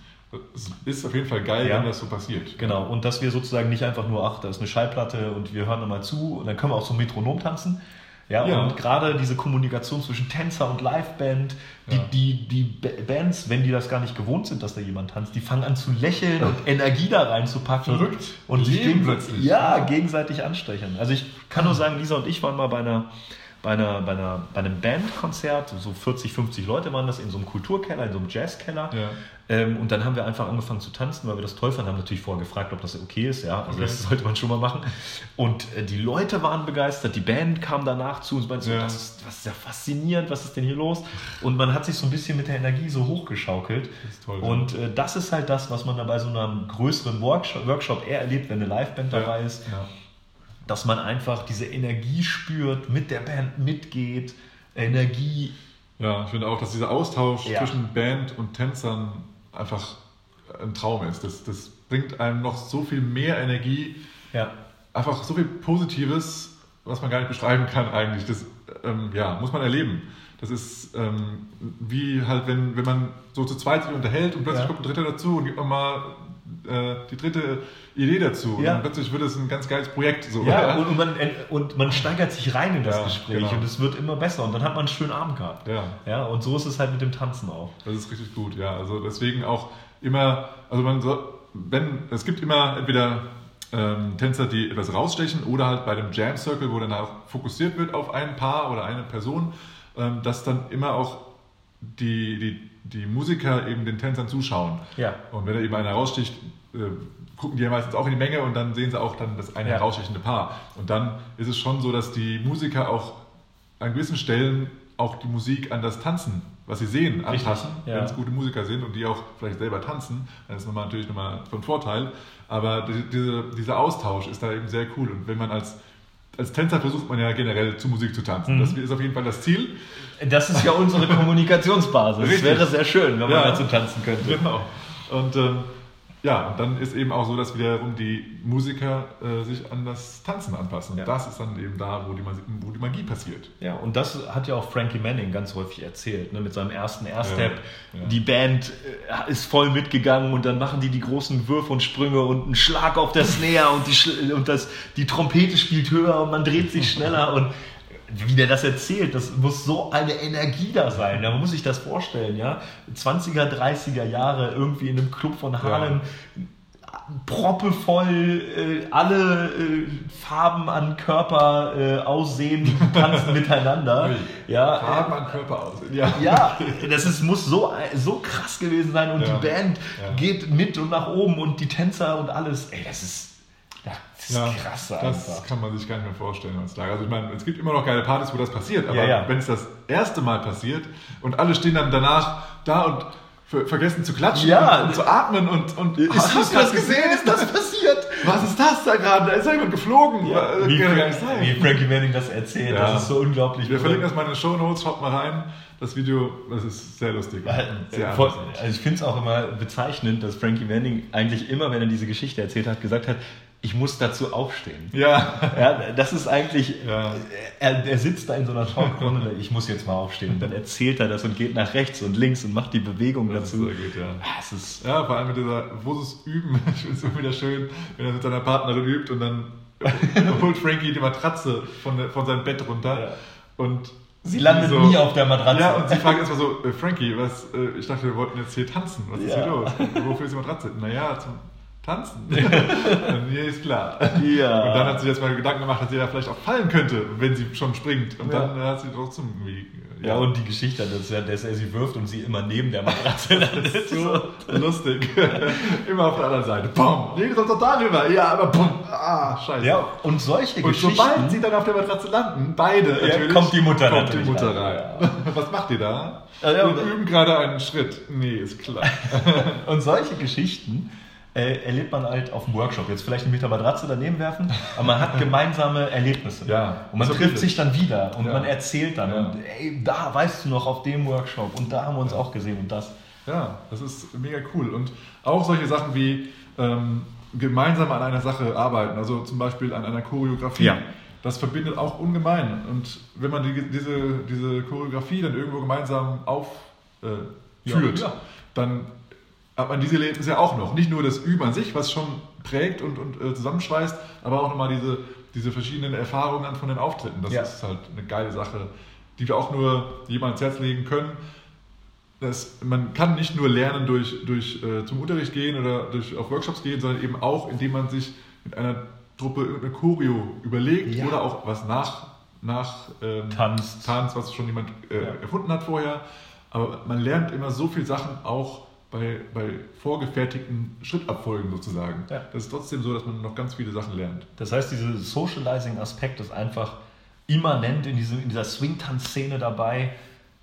Es ist auf jeden Fall geil, Ja. wenn das so passiert. Genau. Und dass wir sozusagen nicht einfach nur, ach, da ist eine Schallplatte und wir hören mal zu und dann können wir auch so Metronom tanzen. Ja, Ja. und gerade diese Kommunikation zwischen Tänzer und Liveband, die, Ja. die, die Ba- Bands, wenn die das gar nicht gewohnt sind, dass da jemand tanzt, die fangen an zu lächeln und Energie da reinzupacken. Verrückt. Und sich gegen, plötzlich. ja, gegenseitig anstecheln. Also ich kann nur sagen, Lisa und ich waren mal bei einer bei, einer, bei, einer, bei einem Bandkonzert, so 40, 50 Leute waren das in so einem Kulturkeller, in so einem Jazzkeller. Ja. Ähm, und dann haben wir einfach angefangen zu tanzen, weil wir das toll fanden, haben natürlich vorher gefragt, ob das okay ist. Ja, also Okay. das sollte man schon mal machen. Und äh, die Leute waren begeistert, die Band kam danach zu uns und meinte so, Ja. das, ist, das ist ja faszinierend, was ist denn hier los? Und man hat sich so ein bisschen mit der Energie so hochgeschaukelt. Das ist toll, Und äh, das ist halt das, was man da bei so einem größeren Workshop, Workshop eher erlebt, wenn eine Liveband dabei ist Ja. Dass man einfach diese Energie spürt, mit der Band mitgeht, Energie. Ja, ich finde auch, dass dieser Austausch Ja. zwischen Band und Tänzern einfach ein Traum ist. Das, das bringt einem noch so viel mehr Energie, Ja, einfach so viel Positives, was man gar nicht beschreiben kann eigentlich. Das ähm, ja, muss man erleben. Das ist ähm, wie halt, wenn, wenn man so zu zweit sich unterhält und plötzlich Ja. kommt ein Dritter dazu und gibt man mal äh, die dritte Idee dazu. Und Ja. dann plötzlich wird es ein ganz geiles Projekt. So. ja und, und, man, und man steigert sich rein in das Ja, Gespräch genau. und es wird immer besser und dann hat man einen schönen Abend gehabt. ja. Ja, und so ist es halt mit dem Tanzen auch. Das ist richtig gut, ja. Also deswegen auch immer, also man soll, wenn, es gibt immer entweder ähm, Tänzer, die etwas rausstechen oder halt bei dem Jam Circle, wo dann auch fokussiert wird auf ein Paar oder eine Person, ähm, dass dann immer auch die, die, die Musiker eben den Tänzern zuschauen. Ja. Und wenn da eben einer raussticht, äh, gucken die ja meistens auch in die Menge und dann sehen sie auch dann das eine Ja. herausstechende Paar. Und dann ist es schon so, dass die Musiker auch an gewissen Stellen auch die Musik an das Tanzen, was sie sehen, anpassen, ja. wenn es gute Musiker sind und die auch vielleicht selber tanzen, dann ist nochmal natürlich nochmal von Vorteil. Aber die, diese, dieser Austausch ist da eben sehr cool. Und wenn man als, als Tänzer versucht man ja generell zu Musik zu tanzen. Mhm. Das ist auf jeden Fall das Ziel. Das ist ja unsere Kommunikationsbasis. Es wäre sehr schön, wenn man Ja. dazu tanzen könnte. Genau. Und ähm, ja, und dann ist eben auch so, dass wiederum die Musiker äh, sich an das Tanzen anpassen. Und Ja. das ist dann eben da, wo die, Magie- wo die Magie passiert. Ja, und das hat ja auch Frankie Manning ganz häufig erzählt, ne, mit seinem ersten Airstep. Ja, ja. Die Band äh, ist voll mitgegangen und dann machen die die großen Würfe und Sprünge und einen Schlag auf der Snare und die, und das, die Trompete spielt höher und man dreht sich schneller und wie der das erzählt, das muss so eine Energie da sein. Ja, man muss sich das vorstellen, ja. 20er, 30er Jahre irgendwie in einem Club von Harlem, proppevoll, äh, alle äh, Farben an Körper, äh, Aussehen tanzen miteinander. Ja, Farben an Körper aus. Ja. ja, das ist, muss so, so krass gewesen sein und Ja. die Band Ja. geht mit und nach oben und die Tänzer und alles. Ey, das ist, ja, das ist Ja, krass das einfach. kann man sich gar nicht mehr vorstellen heutzutage. Also ich meine, es gibt immer noch geile Partys, wo das passiert, aber Ja, ja. wenn es das erste Mal passiert und alle stehen dann danach da und ver vergessen zu klatschen Ja. und, und zu atmen und, und Ist- hast du das gesehen? Ist das passiert? Was ist das da gerade? Da ist ja jemand geflogen. Ja, Äh, wie, wie Frankie Manning das erzählt, Ja. das ist so unglaublich. Wir verlinken das mal in den Show Notes, schaut mal rein. Das Video, das ist sehr lustig. Sehr anders. also ich finde es auch immer bezeichnend, dass Frankie Manning eigentlich immer, wenn er diese Geschichte erzählt hat, gesagt hat, ich muss dazu aufstehen. Ja, Ja, das ist eigentlich, Ja. er, er sitzt da in so einer Talkrunde, ich muss jetzt mal aufstehen. Und dann erzählt er das und geht nach rechts und links und macht die Bewegung das ist dazu. sehr gut, ja. Ah, es ist, Ja, vor allem mit dieser, wo sie es üben. Ich finde es immer wieder schön, wenn er mit seiner Partnerin übt und dann holt Frankie die Matratze von, von seinem Bett runter Ja. und Sie landet so- nie auf der Matratze. Ja, und sie fragt erstmal so, äh, Frankie, was, äh, ich dachte, wir wollten jetzt hier tanzen. Was ist Ja. hier los? Wofür ist die Matratze? Naja, zum Tanzen. nee, ist klar. Ja. Und dann hat sie jetzt mal Gedanken gemacht, dass sie da vielleicht auch fallen könnte, wenn sie schon springt. Und Ja. dann hat sie trotzdem irgendwie. Ja, und die Geschichte, dass er, dass er sie wirft und sie immer neben der Matratze landet. so lustig. Immer auf der anderen Seite. Bumm. Nee, du sollst doch darüber. Ja, aber bumm. Ah, scheiße. Ja, und solche Und Geschichten. sobald sie dann auf der Matratze landen, beide natürlich, kommt die Mutter kommt natürlich die Mutter rein. rein. Was macht ihr da? Ja, ja, Wir und- üben gerade einen Schritt. Nee, ist klar. Und solche Geschichten äh, erlebt man halt auf dem Workshop. Jetzt vielleicht mit der Matratze daneben werfen, aber man hat gemeinsame Erlebnisse. Ja, und man das trifft sich dann wieder und Ja. man erzählt dann. Ja. Und ey, da weißt du noch auf dem Workshop und da haben wir uns auch gesehen und das. Ja, das ist mega cool. Und auch solche Sachen wie ähm, gemeinsam an einer Sache arbeiten, also zum Beispiel an einer Choreografie. Ja. Das verbindet auch ungemein. Und wenn man die, diese, diese Choreografie dann irgendwo gemeinsam aufführt, äh, Ja, führt, ja. dann hat man diese Erlebnisse ja auch noch. Nicht nur das Üben an sich, was schon prägt und, und äh, zusammenschweißt, aber auch nochmal diese, diese verschiedenen Erfahrungen von den Auftritten. Das Ja. ist halt eine geile Sache, die wir auch nur jemandem ans Herz legen können. Das, man kann nicht nur lernen durch, durch äh, zum Unterricht gehen oder durch auf Workshops gehen, sondern eben auch, indem man sich mit einer Truppe irgendeine Choreo überlegt Ja. oder auch was nach, nach ähm, Tanzt. Tanz, was schon jemand äh, Ja. erfunden hat vorher. Aber man lernt immer so viele Sachen auch bei, bei vorgefertigten Schrittabfolgen sozusagen. Ja. Das ist trotzdem so, dass man noch ganz viele Sachen lernt. Das heißt, dieser Socializing-Aspekt ist einfach immanent in, diesem, in dieser Swing-Tanz-Szene dabei.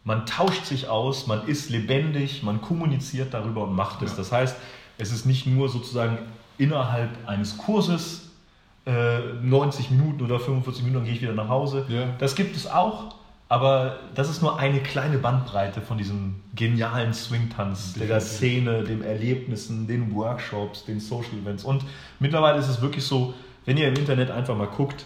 Man tauscht sich aus, man ist lebendig, man kommuniziert darüber und macht es. Ja. Das heißt, es ist nicht nur sozusagen innerhalb eines Kurses äh, 90 Minuten oder 45 Minuten, dann gehe ich wieder nach Hause. Ja. Das gibt es auch, aber das ist nur eine kleine Bandbreite von diesem genialen Swing-Tanz, der. Szene, den Erlebnissen, den Workshops, den Social Events. Und mittlerweile ist es wirklich so, wenn ihr im Internet einfach mal guckt,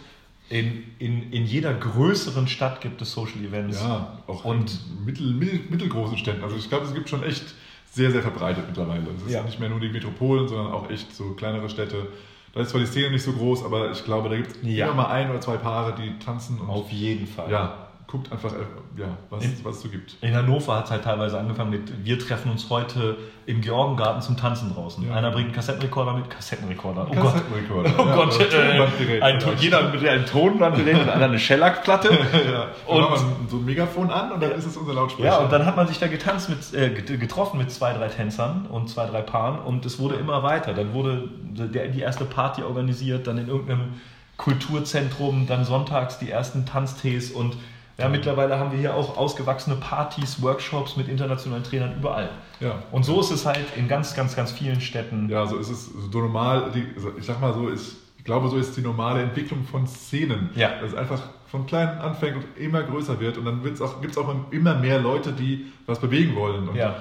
in, in, in jeder größeren Stadt gibt es Social Events. Ja, auch Und- in mittel, mittel, mittelgroßen Städten. Also ich glaube, es gibt schon echt sehr, sehr verbreitet mittlerweile. Es ist Ja. nicht mehr nur die Metropolen, sondern auch echt so kleinere Städte. Da ist zwar die Szene nicht so groß, aber ich glaube, da gibt es Ja. immer mal ein oder zwei Paare, die tanzen und Auf jeden Fall. ja, guckt einfach, äh, ja, was, In- was es so gibt. In Hannover hat es halt teilweise angefangen mit, wir treffen uns heute im Georgengarten zum Tanzen draußen. Ja. Einer bringt einen Kassettenrekorder mit, Kassettenrekorder. Oh Gott. Kassettenrekorder. Oh ja, Gott, äh, ein, jeder mit einem Tonbandgerät und einer eine Shellac-Platte. ja. Und- dann man so ein Megafon an und dann ist es unser Lautsprecher. Ja, und dann hat man sich da getanzt mit, äh, get- getroffen mit zwei, drei Tänzern und zwei, drei Paaren und es wurde immer weiter. Dann wurde der, die erste Party organisiert, dann in irgendeinem Kulturzentrum, dann sonntags die ersten Tanztees und ja, mittlerweile haben wir hier auch ausgewachsene Partys, Workshops mit internationalen Trainern überall. ja. Und so ist es halt in ganz, ganz, ganz vielen Städten. Ja, so ist es so normal. Die, ich sag mal so, ist, ich glaube, so ist die normale Entwicklung von Szenen. Ja. Dass es einfach von klein anfängt und immer größer wird. Und dann gibt es auch, auch immer mehr Leute, die was bewegen wollen. Und Ja.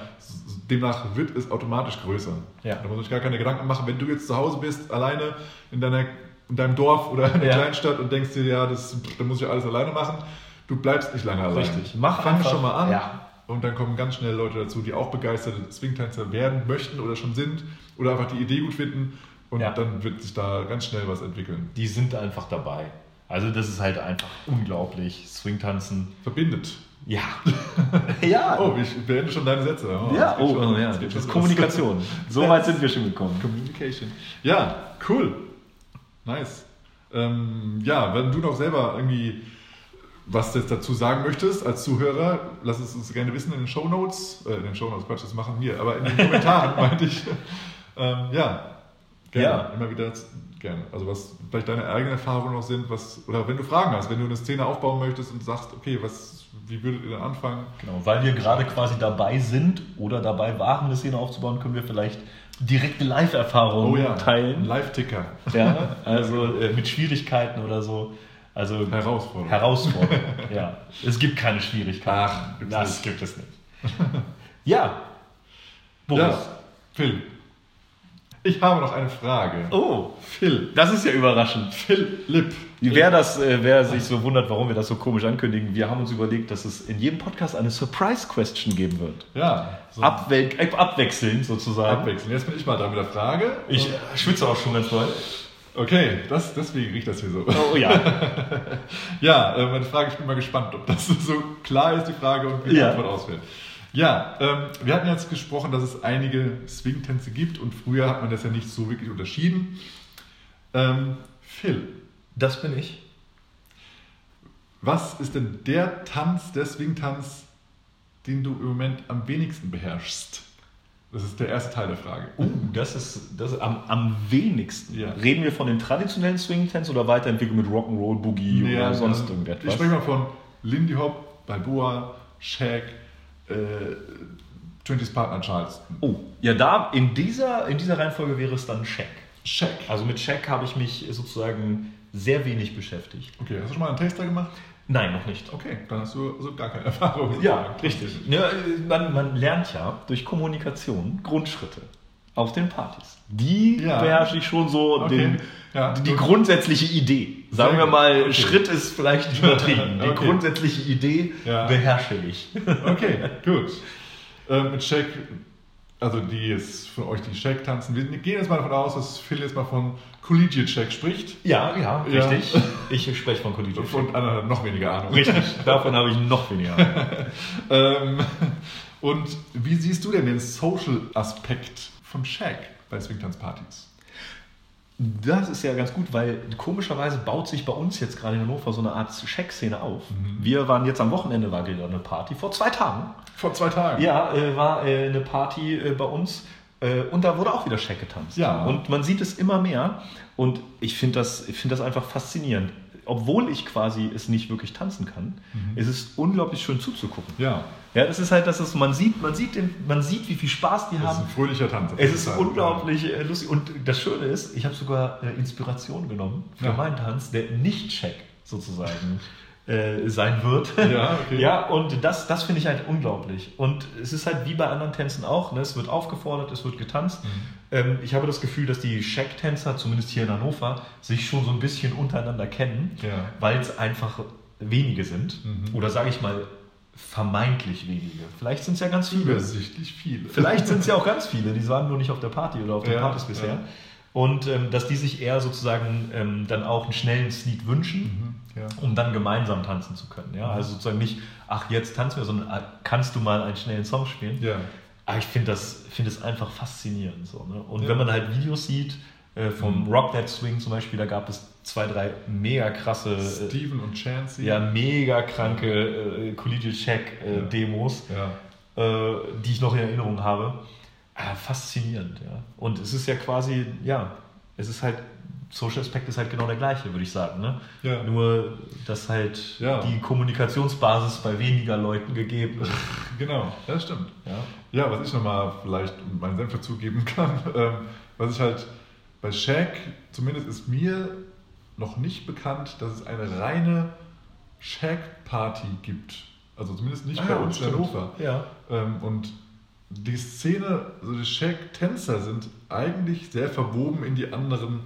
demnach wird es automatisch größer. Ja. Da muss man sich gar keine Gedanken machen, wenn du jetzt zu Hause bist, alleine in, deiner, in deinem Dorf oder in der Ja. Kleinstadt und denkst dir, ja, das, da muss ich alles alleine machen. Du bleibst nicht lange allein. Richtig. Mach Fang einfach- schon mal an. Ja. Und dann kommen ganz schnell Leute dazu, die auch begeisterte Swingtänzer werden möchten oder schon sind oder einfach die Idee gut finden. Und Ja. dann wird sich da ganz schnell was entwickeln. Die sind einfach dabei. Also das ist halt einfach unglaublich. Swingtanzen. Verbindet. Ja. ja. Oh, ich beende schon deine Sätze. Oh, ja, oh, schon- oh, ja. das ist. Kommunikation. So weit sind wir schon gekommen. Communication. Ja, cool. Nice. Ähm, ja, wenn du noch selber irgendwie was jetzt dazu sagen möchtest als Zuhörer, lass es uns gerne wissen in den Shownotes. Äh, in den Shownotes, Quatsch, das machen wir, aber in den Kommentaren meinte ich. Ähm, ja, gerne. Ja. Immer wieder gerne. Also was vielleicht deine eigenen Erfahrungen noch sind, was, oder wenn du Fragen hast, wenn du eine Szene aufbauen möchtest und sagst, okay, was, wie würdet ihr dann anfangen? Genau, weil wir gerade quasi dabei sind oder dabei waren, eine Szene aufzubauen, können wir vielleicht direkte Live-Erfahrungen Oh ja, teilen. Live-Ticker. Ja, also äh, mit Schwierigkeiten oder so. Also Herausforderung. Herausforderung. ja. Es gibt keine Schwierigkeiten. Ach, gibt's das nicht. gibt es nicht. ja. Boris. Ja, Phil. Ich habe noch eine Frage. Oh, Phil. das ist ja überraschend. Philipp. Wer, das, äh, wer sich so wundert, warum wir das so komisch ankündigen, wir haben uns überlegt, dass es in jedem Podcast eine Surprise-Question geben wird. Ja, so Abwe äh, abwechselnd sozusagen. abwechseln. Jetzt bin ich mal dran mit der Frage. Ich äh, schwitze auch schon ganz doll. Okay, das, deswegen riecht das hier so. Oh ja. Ja, äh, meine Frage, ich bin mal gespannt, ob das so klar ist, die Frage, und wie die Ja. Antwort ausfällt. Ja, ähm, wir hatten jetzt gesprochen, dass es einige Swing-Tänze gibt und früher hat man das ja nicht so wirklich unterschieden. Ähm, Phil, Das bin ich. was ist denn der Tanz, der Swing-Tanz, den du im Moment am wenigsten beherrschst? Das ist der erste Teil der Frage. Uh, das ist, das ist am, am wenigsten. Ja. Reden wir von den traditionellen Swing-Tänzen oder Weiterentwicklung mit Rock'n'Roll, Boogie Nee, oder sonst äh, irgendetwas? Ich spreche mal von Lindy Hop, Balboa, Shaq, äh, 20s Partner Charleston. Oh, ja, da in dieser, in dieser Reihenfolge wäre es dann Shaq. Shaq. Also mit Shaq habe ich mich sozusagen sehr wenig beschäftigt. Okay, hast du schon mal einen Taster gemacht? Nein, noch nicht. Okay, dann hast du also gar keine Erfahrung. Ja, richtig. Ja, man, man lernt ja durch Kommunikation Grundschritte auf den Partys. Die Ja. beherrsche ich schon so, Okay. den, Ja. die, die grundsätzliche Idee. Sagen wir mal, Okay. Schritt ist vielleicht übertrieben. Die Okay. grundsätzliche Idee Ja. beherrsche ich. Okay, gut. Ähm, Shaq, also die jetzt von euch die Shaq tanzen, wir gehen jetzt mal davon aus, dass Phil jetzt mal von Collegiate Shaq spricht Ja, ja, Ja. richtig. Ich spreche von Collegiate. und Anna hat noch weniger Ahnung. Richtig, davon habe ich noch weniger. Ahnung. Ähm, und wie siehst du denn den Social-Aspekt von Shaq bei Swingtanzpartys? Das ist ja ganz gut, weil komischerweise baut sich bei uns jetzt gerade in Hannover so eine Art Check-Szene auf. Wir waren jetzt am Wochenende, war eine Party, vor zwei Tagen. Vor zwei Tagen. Ja, äh, war äh, eine Party äh, bei uns äh, und da wurde auch wieder Check getanzt. Ja. Und man sieht es immer mehr und ich finde das, ich find das einfach faszinierend. Obwohl ich quasi es nicht wirklich tanzen kann, ist es unglaublich schön zuzugucken. Ja, Ja, das ist halt, dass es, man sieht, man sieht, den, man sieht, wie viel Spaß die das ist haben. ein fröhlicher Tanz. Es ist unglaublich äh, lustig. Und das Schöne ist, ich habe sogar äh, Inspiration genommen für Ja. meinen Tanz, der nicht Check sozusagen äh, sein wird. Ja, okay. ja und das, das finde ich halt unglaublich. Und es ist halt wie bei anderen Tänzen auch, ne? es wird aufgefordert, es wird getanzt. Mhm. Ähm, ich habe das Gefühl, dass die Check-Tänzer, zumindest hier in Hannover, sich schon so ein bisschen untereinander kennen, Ja. weil es einfach wenige sind. Mhm. Oder sage ich mal, vermeintlich wenige. Vielleicht sind es ja ganz viele. Übersichtlich viele. Vielleicht sind es ja auch ganz viele, die waren nur nicht auf der Party oder auf den Ja, Partys bisher. ja. Und ähm, dass die sich eher sozusagen ähm, dann auch einen schnellen Sneak wünschen, Mhm, ja. um dann gemeinsam tanzen zu können. Ja? Also sozusagen nicht, ach jetzt tanzen wir, sondern ah, kannst du mal einen schnellen Song spielen? Ja. Aber ich finde das, find das einfach faszinierend. So, ne? Und Ja. wenn man halt Videos sieht, äh, vom Mhm. Rock That Swing zum Beispiel, da gab es zwei, drei mega krasse, äh, Steven und Chancy. ja, mega kranke äh, Collegiate Check äh, Ja. Demos Ja. äh, die ich noch in Erinnerung habe. Ah, faszinierend, ja. Und es ist ja quasi, ja, es ist halt, Social Aspekt ist halt genau der gleiche, würde ich sagen. Ne? Ja. Nur, dass halt die Kommunikationsbasis bei weniger Leuten gegeben ist. Genau, das stimmt. Ja. Ja, was ich nochmal vielleicht meinen Senf dazugeben kann, ähm, was ich halt bei Shaq, zumindest ist mir noch nicht bekannt, dass es eine reine Shaq-Party gibt. Also zumindest nicht bei Ah, uns in. Hannover. Ja. Ähm, und die Szene, also die Shaq-Tänzer sind eigentlich sehr verwoben in die anderen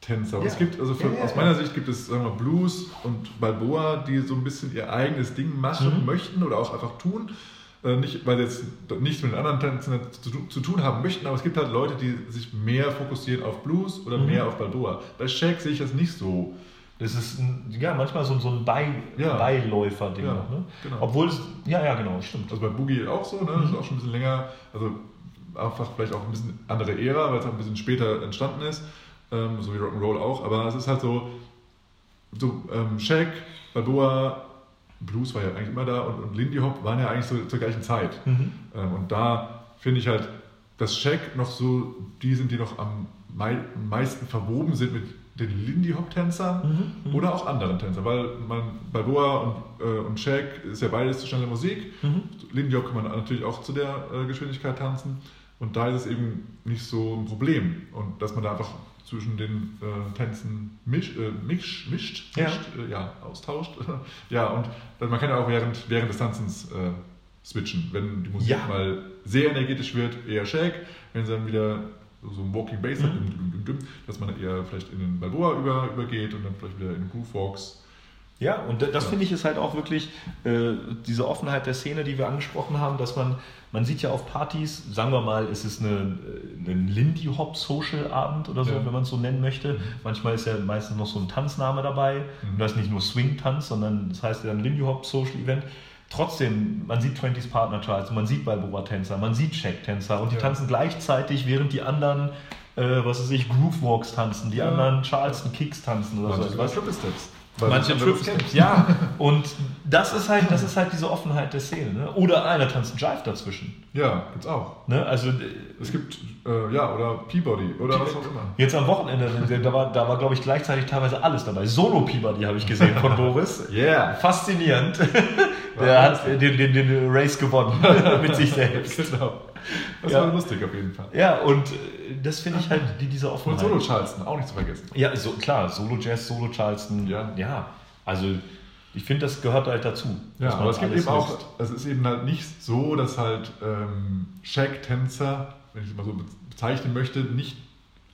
Tänzer. Ja. es gibt, also für, Ja, ja, aus meiner Sicht gibt es sagen wir, Blues und Balboa, die so ein bisschen ihr eigenes Ding machen Mhm. möchten oder auch einfach tun. Äh, Nicht, weil sie jetzt nichts mit den anderen Tänzen zu, zu tun haben möchten, aber es gibt halt Leute, die sich mehr fokussieren auf Blues oder Mhm. mehr auf Balboa. Bei Shaq sehe ich das nicht so. Das ist ein, ja, manchmal so, so ein Bei, Ja. Beiläufer-Ding Ja, noch. Ne? genau. Obwohl es, ja, ja, genau, stimmt. Also bei Boogie auch so, ne? das ist auch schon ein bisschen länger, also einfach vielleicht auch ein bisschen andere Ära, weil es auch ein bisschen später entstanden ist, ähm, so wie Rock'n'Roll auch, aber es ist halt so, so ähm, Shaq, Balboa, Blues war ja eigentlich immer da und, und Lindy Hop waren ja eigentlich so zur gleichen Zeit. Mhm. Ähm, und da finde ich halt, dass Shaq noch so die sind, die noch am mei meisten verwoben sind mit den Lindy Hop-Tänzern Mhm. oder auch anderen Tänzern, weil man Balboa und, äh, und Shaq ist ja beides zu schnelle Musik. Mhm. Lindy Hop kann man natürlich auch zu der äh, Geschwindigkeit tanzen und da ist es eben nicht so ein Problem und dass man da einfach zwischen den äh, Tänzen misch, äh, misch, mischt, Ja. mischt äh, ja, austauscht. ja, und dann, man kann ja auch während, während des Tanzens äh, switchen. Wenn die Musik Ja. mal sehr energetisch wird, eher Shake. Wenn sie dann wieder so ein Walking Bass hat, Mhm. dass man eher vielleicht in den Balboa über, übergeht und dann vielleicht wieder in den Groove Walks. Ja, und das Ja. finde ich ist halt auch wirklich äh, diese Offenheit der Szene, die wir angesprochen haben, dass man, man sieht ja auf Partys, sagen wir mal, es ist eine, äh, ein Lindy Hop Social Abend oder so, Ja. wenn man es so nennen möchte. Manchmal ist ja meistens noch so ein Tanzname dabei. Mhm. Und das ist nicht nur Swing-Tanz, sondern das heißt ja ein Lindy Hop Social Event. Trotzdem, man sieht 20s Partner Charts, man sieht Balboa-Tänzer, man sieht Check-Tänzer und die Ja. tanzen gleichzeitig, während die anderen, äh, was weiß ich, Groove Walks tanzen, die Ja. anderen Charleston Kicks tanzen oder Manche so. etwas. Triple Steps. Weil Manche Steps, kennt. ja. Und das ist halt, das ist halt diese Offenheit der Szene. Ne? Oder einer tanzt Jive dazwischen. Ja, gibt's auch. Ne? Also äh, Es gibt, äh, ja, oder Peabody oder was auch immer. jetzt am Wochenende, da war, da war glaube ich gleichzeitig teilweise alles dabei. Solo Peabody habe ich gesehen von Boris. Yeah. Faszinierend. Der hat den, den, den Race gewonnen mit sich selbst. Genau. Das Ja. war lustig auf jeden Fall. Ja, und äh, das finde ich halt die, diese Und Offenheit. Solo Charleston, auch nicht zu vergessen. Ja, so, klar, Solo Jazz, Solo Charleston. Ja. ja also ich finde, das gehört halt dazu. Ja, aber es gibt eben auch, es ist eben halt nicht so, dass halt ähm, Shack-Tänzer, wenn ich es mal so bezeichnen möchte, nicht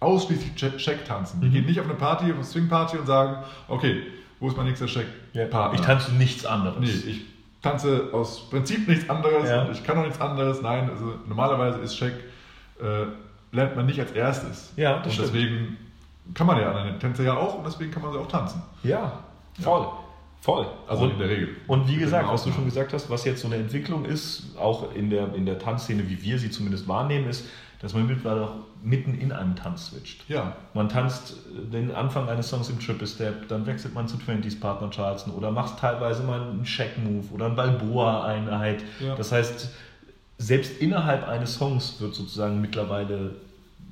ausschließlich Shack- Shack tanzen. Die Mhm. gehen nicht auf eine Party, auf eine Swing-Party und sagen, okay, wo ist mein nächster Ja, Shack-Partner? ich tanze nichts anderes. Nee, ich tanze aus Prinzip nichts anderes Ja. und ich kann auch nichts anderes. Nein, also normalerweise ist Shack, äh, lernt man nicht als erstes. Ja, das Und stimmt. deswegen kann man ja andere Tänzer ja auch und deswegen kann man sie auch tanzen. Ja, voll. Voll. Also und, in der Regel. und wie gesagt, was du schon gesagt hast, was jetzt so eine Entwicklung ist, auch in der, in der Tanzszene, wie wir sie zumindest wahrnehmen, ist, dass man mittlerweile auch mitten in einem Tanz switcht. Ja, Man tanzt den Anfang eines Songs im Triple Step, dann wechselt man zu 20s Partner Charleston oder macht teilweise mal einen Shack-Move oder eine Balboa-Einheit. Ja. Das heißt, selbst innerhalb eines Songs wird sozusagen mittlerweile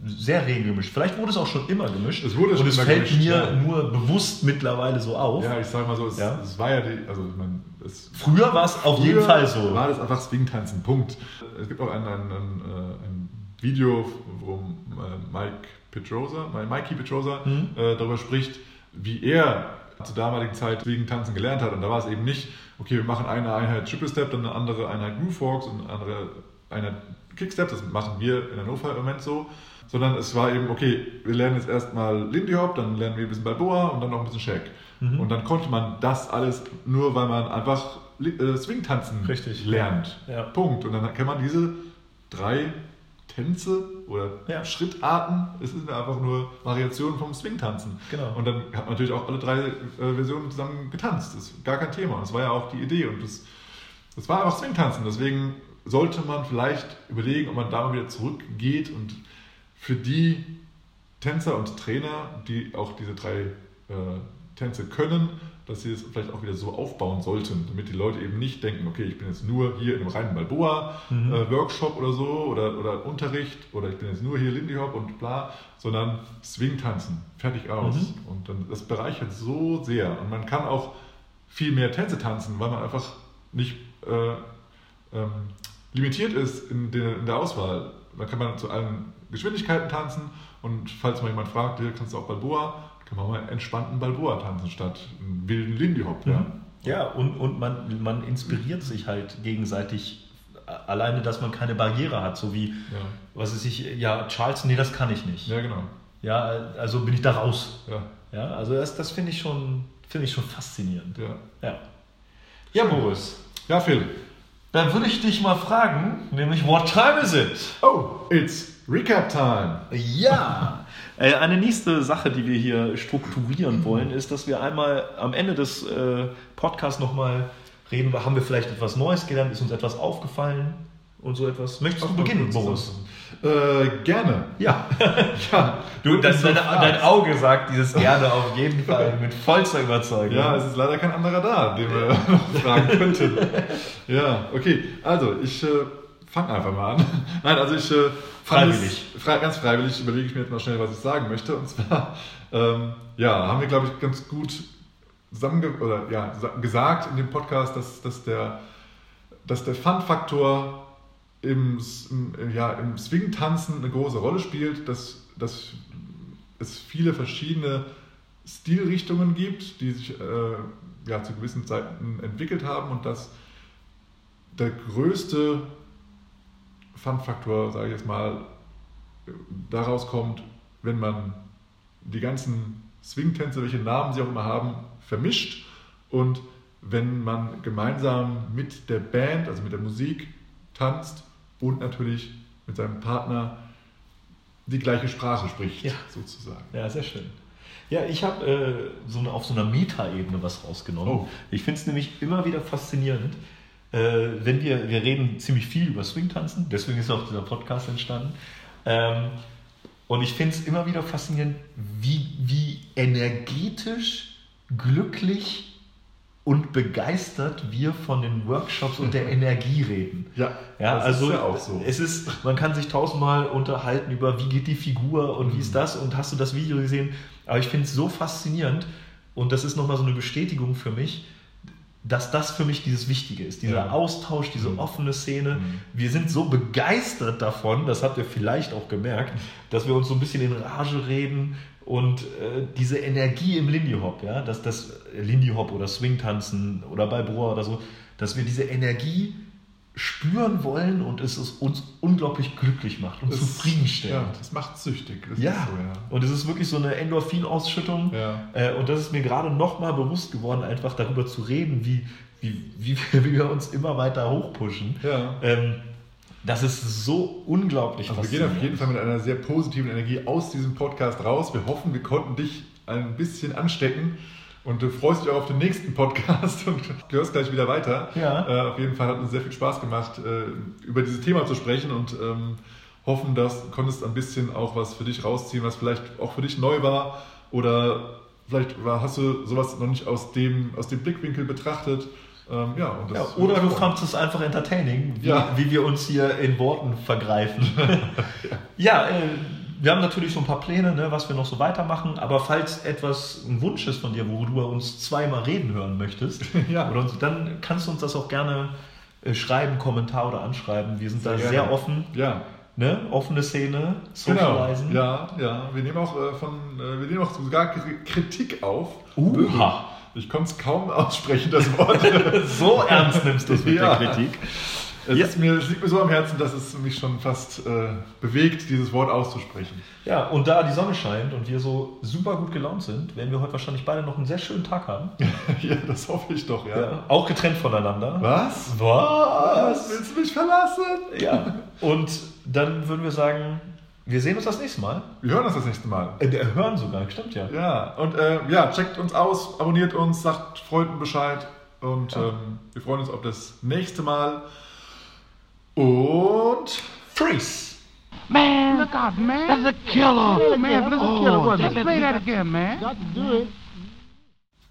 sehr regelgemischt. Vielleicht wurde es auch schon immer gemischt. Es wurde und schon es immer fällt gemischt, mir ja. nur bewusst mittlerweile so auf. ja ich sag mal so, es, Ja. es war ja die, also ich meine, es Früher war es auf jeden Fall so. War das einfach Swing-Tanzen, Punkt. Es gibt auch ein, ein, ein, äh, ein Video, wo äh, Mike Petrosa, Mikey Petrosa Mhm. äh, darüber spricht, wie er zur damaligen Zeit Swing-Tanzen gelernt hat. Und da war es eben nicht, okay, wir machen eine Einheit Triple Step, dann eine andere Einheit Groove Walks und eine andere Einheit Kickstep. Das machen wir in Hannover im Moment so. Sondern es war eben, okay, wir lernen jetzt erstmal Lindy Hop, dann lernen wir ein bisschen Balboa und dann noch ein bisschen Shack. Mhm. Und dann konnte man das alles nur, weil man einfach äh, Swing-Tanzen Richtig. lernt. Ja. Punkt. Und dann kann man diese drei Tänze oder Ja. Schrittarten, es sind einfach nur Variationen vom Swing-Tanzen. Genau. Und dann hat man natürlich auch alle drei äh, Versionen zusammen getanzt. Das ist gar kein Thema. Das war ja auch die Idee. Und das, das war einfach Swing-Tanzen. Deswegen sollte man vielleicht überlegen, ob man da mal wieder zurückgeht und für die Tänzer und Trainer, die auch diese drei äh, Tänze können, dass sie es vielleicht auch wieder so aufbauen sollten, damit die Leute eben nicht denken, okay, ich bin jetzt nur hier in einem reinen Balboa-Workshop oder so oder, oder Unterricht oder ich bin jetzt nur hier Lindy Hop und bla, sondern Swing tanzen, fertig aus. Mhm. Und dann, das bereichert so sehr. Und man kann auch viel mehr Tänze tanzen, weil man einfach nicht äh, ähm, limitiert ist in der, in der Auswahl. Da kann man zu allen Geschwindigkeiten tanzen und falls mal jemand fragt, ja, kannst du auch Balboa, kann man mal entspannten Balboa tanzen statt einen wilden Lindy Hop. Ja? Ja, und, und man, man inspiriert sich halt gegenseitig alleine, dass man keine Barriere hat, so wie, Ja. was ist ich, ja, Charleston, nee, das kann ich nicht. ja, genau. Ja, also bin ich da raus. Ja, Ja, also das, das finde ich schon, finde ich schon faszinierend. ja. Ja. Ja, Boris. ja, Phil. Dann würde ich dich mal fragen, nämlich, what time is it? Oh, it's Recap Time. Ja! Äh, Eine nächste Sache, die wir hier strukturieren wollen, ist, dass wir einmal am Ende des äh, Podcasts nochmal reden, haben wir vielleicht etwas Neues gelernt, ist uns etwas aufgefallen und so etwas. Möchtest du beginnen, Boris? Äh, gerne. Ja. Ja, Du, das, dein, dein Auge sagt dieses gerne auf jeden Fall mit vollster Überzeugung. Ja, es ist leider kein anderer da, den wir noch fragen könnten. Ja, okay. Also, ich äh, fange einfach mal an. Nein, also ich. Äh, Freiwillig. Es, frei, ganz freiwillig überlege ich mir jetzt mal schnell, was ich sagen möchte. Und zwar, ähm, ja, haben wir, glaube ich, ganz gut zusammenge oder, ja, sa- gesagt in dem Podcast, dass, dass der, dass der Fun-Faktor im, im, ja, im Swing-Tanzen eine große Rolle spielt, dass, dass es viele verschiedene Stilrichtungen gibt, die sich äh, ja, zu gewissen Zeiten entwickelt haben und dass der größte Fun-Faktor, sage ich jetzt mal, daraus kommt, wenn man die ganzen Swing-Tänze, welche Namen sie auch immer haben, vermischt und wenn man gemeinsam mit der Band, also mit der Musik tanzt und natürlich mit seinem Partner die gleiche Sprache spricht, Ja. sozusagen. Ja, sehr schön. Ja, ich habe äh, so eine, auf so einer Meta-Ebene was rausgenommen. Oh. Ich finde es nämlich immer wieder faszinierend, äh, wenn wir, wir reden ziemlich viel über Swing-Tanzen, deswegen ist auch dieser Podcast entstanden. Ähm, und ich finde es immer wieder faszinierend, wie, wie energetisch, glücklich und begeistert wir von den Workshops und der Energie reden. Ja, Ja, das also ist ja auch so. es ist, man kann sich tausendmal unterhalten über, wie geht die Figur und wie Mhm. ist das und hast du das Video gesehen. Aber ich finde es so faszinierend und das ist nochmal so eine Bestätigung für mich, dass das für mich dieses Wichtige ist. Dieser Ja. Austausch, diese Mhm. offene Szene. Mhm. Wir sind so begeistert davon, das habt ihr vielleicht auch gemerkt, dass wir uns so ein bisschen in Rage reden und äh, diese Energie im Lindy Hop, ja, dass das Lindy Hop oder Swing tanzen oder bei Broa oder so, dass wir diese Energie spüren wollen und es ist uns unglaublich glücklich macht und zufriedenstellend. Ja, das macht süchtig. Das Ja. so, ja. und es ist wirklich so eine Endorphinausschüttung. Ja. Äh, und das ist mir gerade nochmal bewusst geworden, einfach darüber zu reden, wie, wie, wie, wir- wie wir uns immer weiter hochpushen. Ja. Ähm, das ist so unglaublich Also wir gehen auf jeden Fall mit einer sehr positiven Energie aus diesem Podcast raus. Wir hoffen, wir konnten dich ein bisschen anstecken und du freust dich auch auf den nächsten Podcast und du hörst gleich wieder weiter. Ja. Äh, auf jeden Fall hat uns sehr viel Spaß gemacht, äh, über dieses Thema zu sprechen und ähm, hoffen, dass du konntest ein bisschen auch was für dich rausziehen, was vielleicht auch für dich neu war oder vielleicht war, hast du sowas noch nicht aus dem, aus dem Blickwinkel betrachtet. Ähm, ja, Ja, oder du fandest es einfach entertaining, wie, Ja. wie wir uns hier in Worten vergreifen. ja, äh, wir haben natürlich so ein paar Pläne, ne, was wir noch so weitermachen, aber falls etwas ein Wunsch ist von dir, wo du uns zweimal reden hören möchtest, Ja. oder dann kannst du uns das auch gerne äh, schreiben, Kommentar oder anschreiben. Wir sind da Sehr sehr gerne. offen. Ja, Ne? Offene Szene, Genau, socialisen. ja, ja. Wir nehmen auch äh, von, äh, wir nehmen auch sogar Kri- Kritik auf. Uha. Ich konnte es kaum aussprechen, das Wort. So ernst nimmst du es mit Ja. der Kritik. Es, Ja. mir, liegt mir so am Herzen, dass es mich schon fast äh, bewegt, dieses Wort auszusprechen. Ja, und da die Sonne scheint und wir so super gut gelaunt sind, werden wir heute wahrscheinlich beide noch einen sehr schönen Tag haben. ja, das hoffe ich doch, ja. Ja, auch getrennt voneinander. Was? Was? Willst du mich verlassen? Ja. Und dann würden wir sagen, wir sehen uns das nächste Mal. Wir hören uns das nächste Mal. Äh, hören sogar, stimmt ja. Ja, und äh, ja, checkt uns aus, abonniert uns, sagt Freunden Bescheid und Ja. ähm, wir freuen uns auf das nächste Mal. Und Freeze! Man, look out, man. That's a killer. Oh, man, that's a killer, wasn't it? Play that again, man. Got to do it.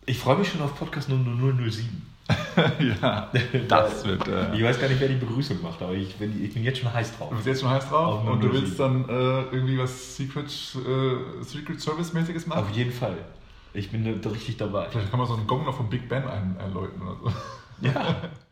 Ich freue mich schon auf Podcast 007. ja, das wird. Äh, Ich weiß gar nicht, wer die Begrüßung macht, aber ich bin, ich bin jetzt schon heiß drauf. Du bist jetzt schon heiß drauf Auf und du 007. willst dann äh, irgendwie was Secret, äh, Secret Service-mäßiges machen? Auf jeden Fall. Ich bin da richtig dabei. Vielleicht kann man so einen Gong noch vom Big Ben ein, einläuten oder so. Ja.